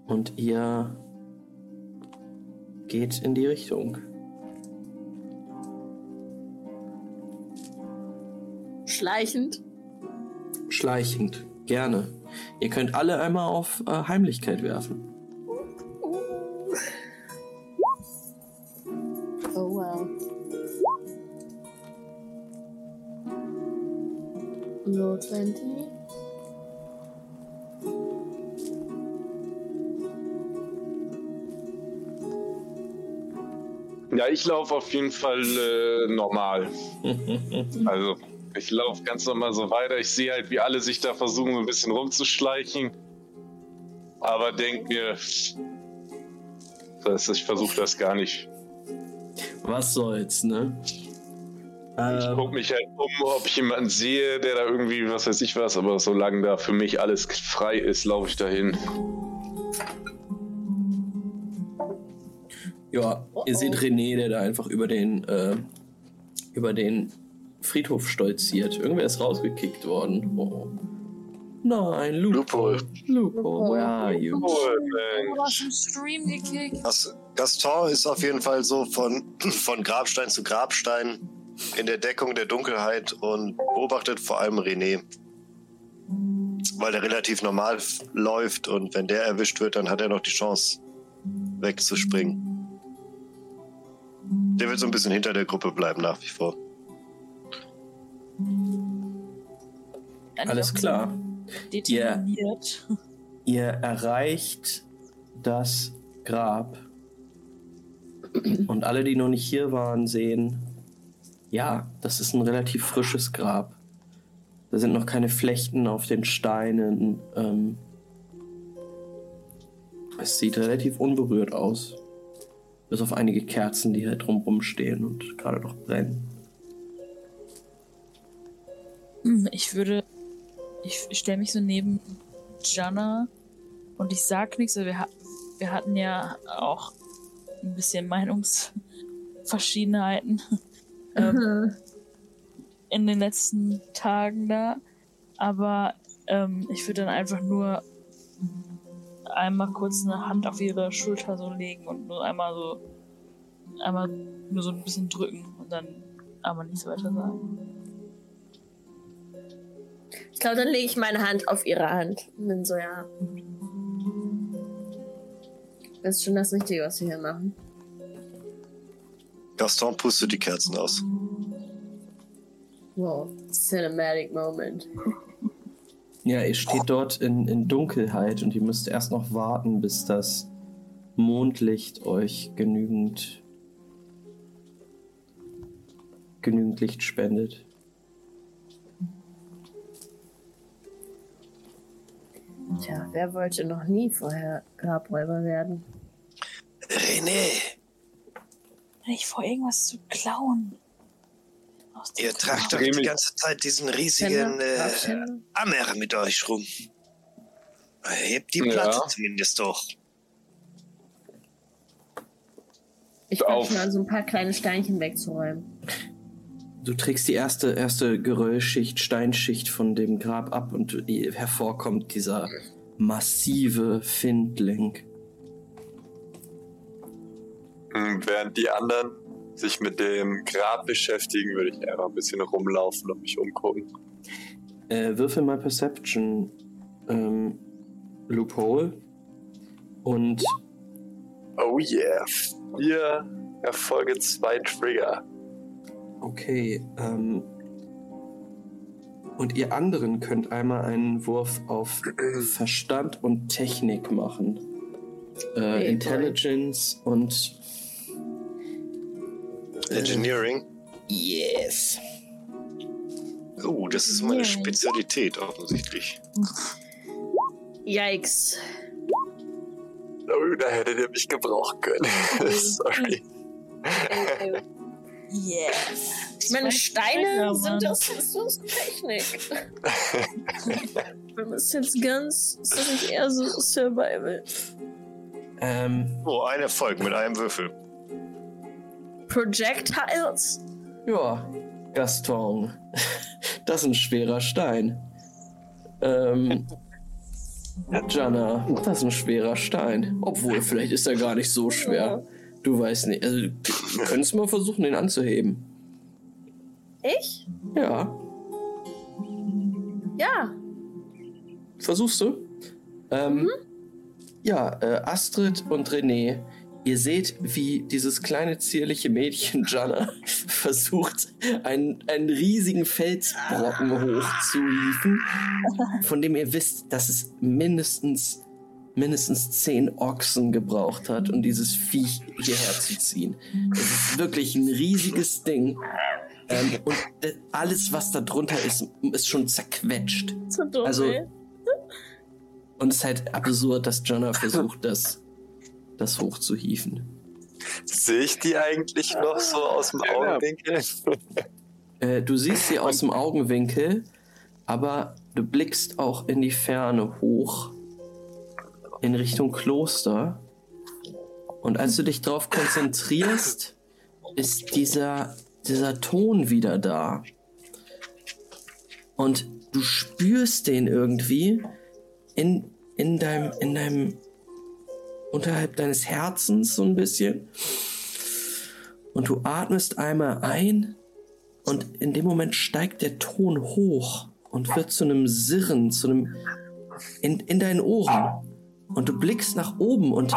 Und ihr geht in die Richtung. Schleichend. Schleichend, gerne. Ihr könnt alle einmal auf äh, Heimlichkeit werfen. Oh wow. No 20. Ja, ich laufe auf jeden Fall äh, normal. also, ich laufe ganz normal so weiter. Ich sehe halt, wie alle sich da versuchen, so ein bisschen rumzuschleichen. aber denk mir, das, ich versuche das gar nicht. Was soll's, ne? Ich Ähm, guck mich halt um, ob ich jemanden sehe, der da irgendwie, was weiß ich was, aber solange da für mich alles frei ist, laufe ich dahin. ja, ihr seht René, der da einfach über den, äh, über den Friedhof stolziert. Irgendwer ist rausgekickt worden. Oh. Nein, Lupo. Lupo, where are you? Du hast im Stream gekickt. Das Gaston ist auf jeden Fall so von, von Grabstein zu Grabstein in der Deckung der Dunkelheit und beobachtet vor allem René. Weil der relativ normal läuft und wenn der erwischt wird, dann hat er noch die Chance wegzuspringen. Der wird so ein bisschen hinter der Gruppe bleiben nach wie vor. Alles klar. Determiniert. Ihr erreicht das Grab. Und alle, die noch nicht hier waren, sehen, ja, das ist ein relativ frisches Grab. Da sind noch keine Flechten auf den Steinen. Ähm, es sieht relativ unberührt aus. Bis auf einige Kerzen, die halt drumrum stehen und gerade noch brennen. Ich würde. Ich stelle mich so neben Jana und ich sag nichts. Wir, wir hatten ja auch ein bisschen Meinungsverschiedenheiten ähm, in den letzten Tagen da. Aber ähm, ich würde dann einfach nur einmal kurz eine Hand auf ihre Schulter so legen und nur einmal so einmal nur so ein bisschen drücken und dann aber nichts weiter sagen. Ich glaube, dann lege ich meine Hand auf ihre Hand. Und bin so, ja. Das ist schon das Richtige, was wir hier machen. Gaston pustet die Kerzen aus. Wow. Cinematic Moment. Ja, ihr steht dort in, in Dunkelheit und ihr müsst erst noch warten, bis das Mondlicht euch genügend genügend Licht spendet. Tja, wer wollte noch nie vorher Grabräuber werden? René, Ich vor irgendwas zu klauen. Ihr tragt doch die ganze Zeit diesen riesigen äh? Ammer mit euch rum. Hebt die Ja. Platte zumindest doch. Ich fange schon an, so ein paar kleine Steinchen wegzuräumen. Du trägst die erste, erste Geröllschicht, Steinschicht von dem Grab ab und hervorkommt dieser massive Findling. Hm, Während die anderen sich mit dem Grab beschäftigen, würde ich einfach ein bisschen rumlaufen und mich umgucken. Äh, würfel mal Perception ähm, Loophole und Oh yeah. Vier Erfolge, zwei Trigger. Okay, ähm. Und ihr anderen könnt einmal einen Wurf auf Verstand und Technik machen. Äh, Hey, Intelligence und. Engineering. Yes. Oh, das ist meine Engineering. Spezialität offensichtlich. Yikes. Oh, da hättet ihr mich gebrauchen können. Sorry. Yes. Ich meine, Steine sind das, ist das Technik. Wenn man es jetzt ganz, ist das nicht eher so Survival? Ähm, Oh, ein Erfolg mit einem Würfel. Projectiles? ja, Gaston. Das ist ein schwerer Stein. Ähm. Jana, das ist ein schwerer Stein. Obwohl, vielleicht ist er gar nicht so schwer. Du weißt nicht. Also, du könntest mal versuchen, den anzuheben. Ich? Ja, Ja. versuchst du? Ähm, Ja, äh, Astrid und René, ihr seht, wie dieses kleine zierliche Mädchen Jana versucht, einen, einen riesigen Felsbrocken hochzuhieven, von dem ihr wisst, dass es mindestens mindestens zehn Ochsen gebraucht hat, um dieses Viech hierher zu ziehen. Es ist wirklich ein riesiges Ding. Ähm, und alles, was da drunter ist, ist schon zerquetscht. So dumm, Also- ey. Und es ist halt absurd, dass Jonna versucht, das, das hochzuhieven. Sehe ich die eigentlich noch so aus dem. Augenwinkel? Äh, du siehst sie aus dem Augenwinkel, aber du blickst auch in die Ferne hoch, in Richtung Kloster. Und als du dich darauf konzentrierst, ist dieser, dieser Ton wieder da. Und du spürst den irgendwie in, in deinem, in deinem, unterhalb deines Herzens so ein bisschen. Und du atmest einmal ein und in dem Moment steigt der Ton hoch und wird zu einem Sirren, zu einem in, in deinen Ohren. Und du blickst nach oben und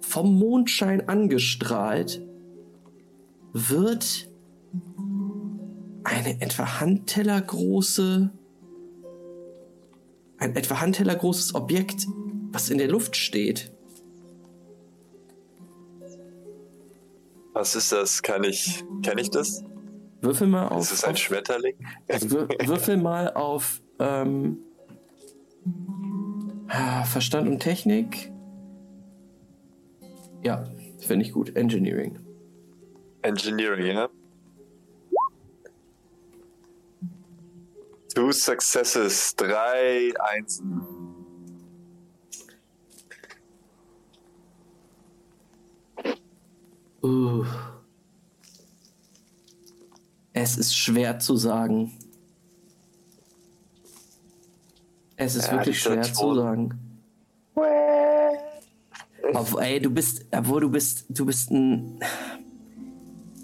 vom Mondschein angestrahlt wird eine etwa handtellergroße ein etwa handtellergroßes Objekt, was in der Luft steht. Was ist das? Kann ich, kann ich das? Würfel mal auf. Ist es ein Schmetterling? Wür würfel mal auf ähm, Verstand und Technik. Ja, finde ich gut. Engineering. Engineering, ja? Two successes, drei Einsen. Uh. Es ist schwer zu sagen. Es ist Ja, wirklich schwer zu sagen. Aber, ey, du bist, obwohl du bist, du bist ein.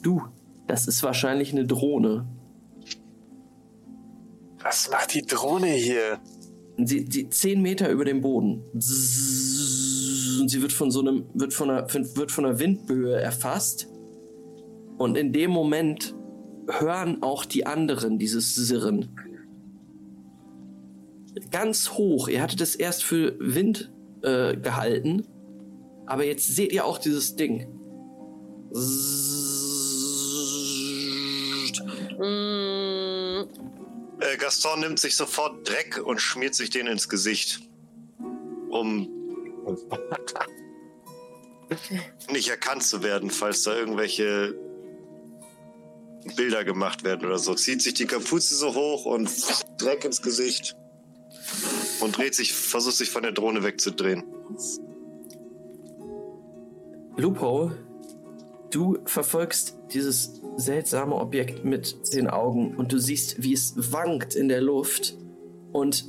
Du, das ist wahrscheinlich eine Drohne. Was macht die Drohne hier? Sie, sie zehn Meter über dem Boden. Und sie wird von so einem, wird von einer, wird von einer Windböe erfasst. Und in dem Moment hören auch die anderen dieses Sirren. Ganz hoch. Ihr hattet es erst für Wind äh, gehalten. Aber jetzt seht ihr auch dieses Ding. Mm, Äh, Gaston nimmt sich sofort Dreck und schmiert sich den ins Gesicht. Um nicht erkannt zu werden, falls da irgendwelche Bilder gemacht werden oder so. Zieht sich die Kapuze so hoch und Dreck ins Gesicht. Und dreht sich, versucht sich von der Drohne wegzudrehen. Lupo, du verfolgst dieses seltsame Objekt mit den Augen und du siehst, wie es wankt in der Luft und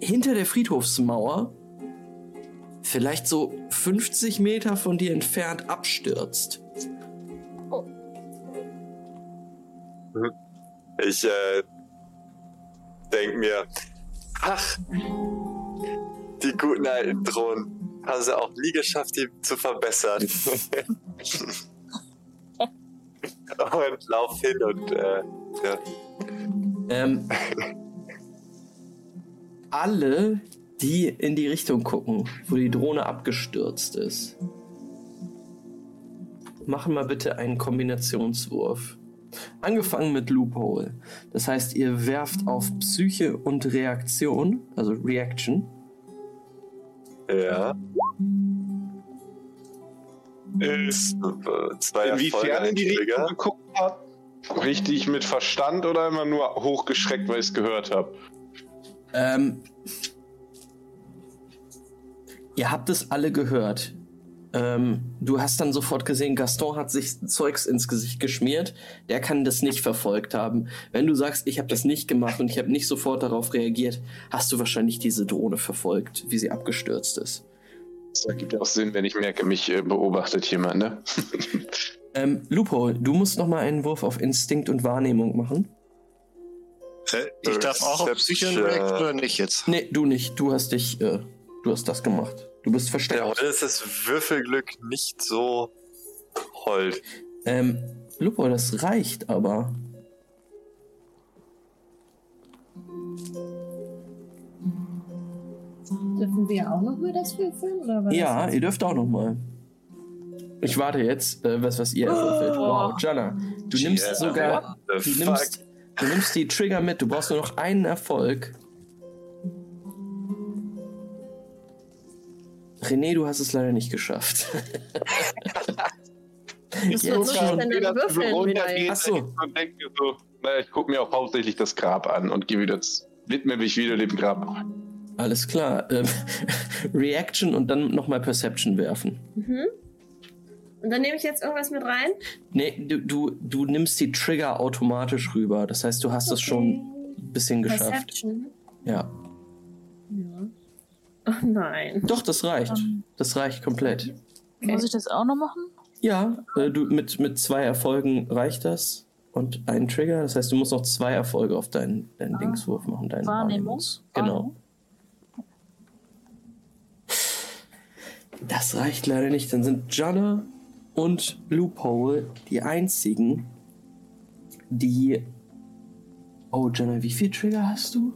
hinter der Friedhofsmauer, vielleicht so 50 Meter von dir entfernt, abstürzt. Ich äh, denke mir, ach, die guten alten Drohnen haben sie auch nie geschafft, die zu verbessern. und lauf hin und äh, ja. Ähm, alle, die in die Richtung gucken, wo die Drohne abgestürzt ist, machen mal bitte einen Kombinationswurf. Angefangen mit Loophole. Das heißt, ihr werft auf Psyche und Reaktion, also Reaction. Ja. Ist äh, zwei Inwiefern die Richtung geguckt hat? Richtig mit Verstand oder immer nur hochgeschreckt, weil ich es gehört habe? Ähm, ihr habt es alle gehört. Ähm, du hast dann sofort gesehen, Gaston hat sich Zeugs ins Gesicht geschmiert. Der kann das nicht verfolgt haben. Wenn du sagst, ich habe das nicht gemacht und ich habe nicht sofort darauf reagiert, hast du wahrscheinlich diese Drohne verfolgt, wie sie abgestürzt ist. Das ergibt auch Sinn, wenn ich merke, mich äh, beobachtet jemand, ne? Ähm, Lupo, du musst noch mal einen Wurf auf Instinkt und Wahrnehmung machen. Äh, ich darf auch auf Psyche react oder nicht jetzt? Nee, du nicht. Du hast dich, äh, du hast das gemacht. Du bist versteckt. Ja, heute ist das Würfelglück nicht so hold. Ähm, Lupo, das reicht aber. Dürfen wir auch noch mal das würfeln? Oder Ja, ihr dürft auch noch mal. Ich warte jetzt, äh, was, was ihr erwürfelt. Wow, Jana, du nimmst Yeah, sogar, du nimmst, du nimmst die Trigger mit. Du brauchst nur noch einen Erfolg. René, du hast es leider nicht geschafft. Muss ich schon. denn dann würfeln wieder? Ach so. Und denke so, naja, ich gucke mir auch hauptsächlich das Grab an und gehe wieder, widme mich wieder dem Grab. Alles klar. Ähm, Reaction und dann nochmal Perception werfen. Mhm. Und dann nehme ich jetzt irgendwas mit rein? Nee, du, du, du nimmst die Trigger automatisch rüber. Das heißt, du hast das schon ein bisschen geschafft. Perception. Ja. Ja. Oh nein. Doch, das reicht. Das reicht komplett. Muss ich das auch noch machen? Ja, äh, du, mit, mit zwei Erfolgen reicht das. Und einen Trigger. Das heißt, du musst noch zwei Erfolge auf deinen, deinen Dingswurf machen. Deinen Wahrnehmung? Wahrnehmungs- Genau. Das reicht leider nicht. Dann sind Jana und Loophole die einzigen, die. Oh, Jana, wie viel Trigger hast du?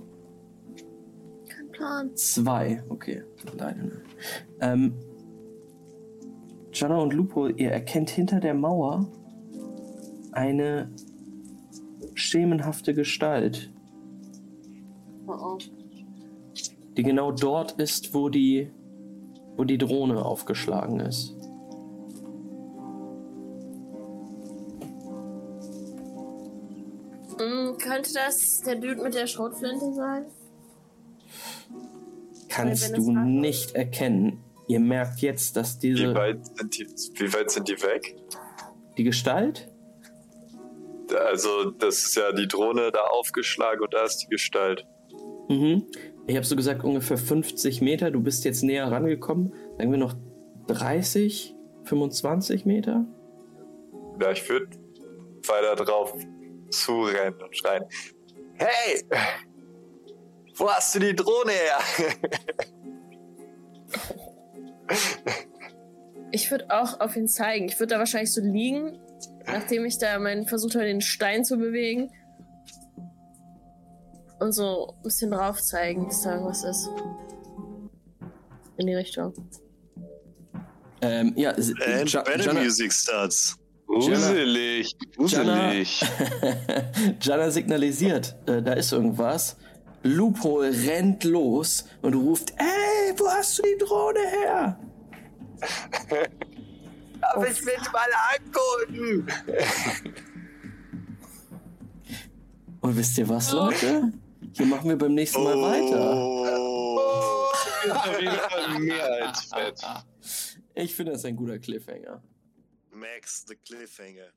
Plan. Zwei. Okay, leider. Ähm, Jana und Lupo, ihr erkennt hinter der Mauer eine schemenhafte Gestalt, Oh oh. die genau dort ist, wo die, wo die Drohne aufgeschlagen ist. Hm, könnte das der Dude mit der Schrotflinte sein? Kannst du nicht erkennen. Ihr merkt jetzt, dass Wie diese weit, sind die, wie weit sind die weg? die Gestalt Also, das ist ja die Drohne da aufgeschlagen und da ist die Gestalt. Mhm. Ich habe so gesagt ungefähr 50 Meter. Du bist jetzt näher rangekommen. Sagen wir noch 30, 25 Meter? Ja, ich würde weiter drauf zurennen und schreien: Hey! Wo hast du die Drohne her? Ich würde auch auf ihn zeigen. Ich würde da wahrscheinlich so liegen, nachdem ich da meinen versucht habe, den Stein zu bewegen. Und so ein bisschen drauf zeigen, dass da irgendwas ist. In die Richtung. Ähm, ja, And Ja- Battle Jana, Music starts. Gruselig, Jana, gruselig. Jana signalisiert, äh, da ist irgendwas. Loophole rennt los und ruft, ey, wo hast du die Drohne her? Aber ich will die mal angucken! Und wisst ihr was, Leute? Hier machen wir beim nächsten Mal weiter. Oh. Fett. Ich finde das ein guter Cliffhanger. Max the Cliffhanger.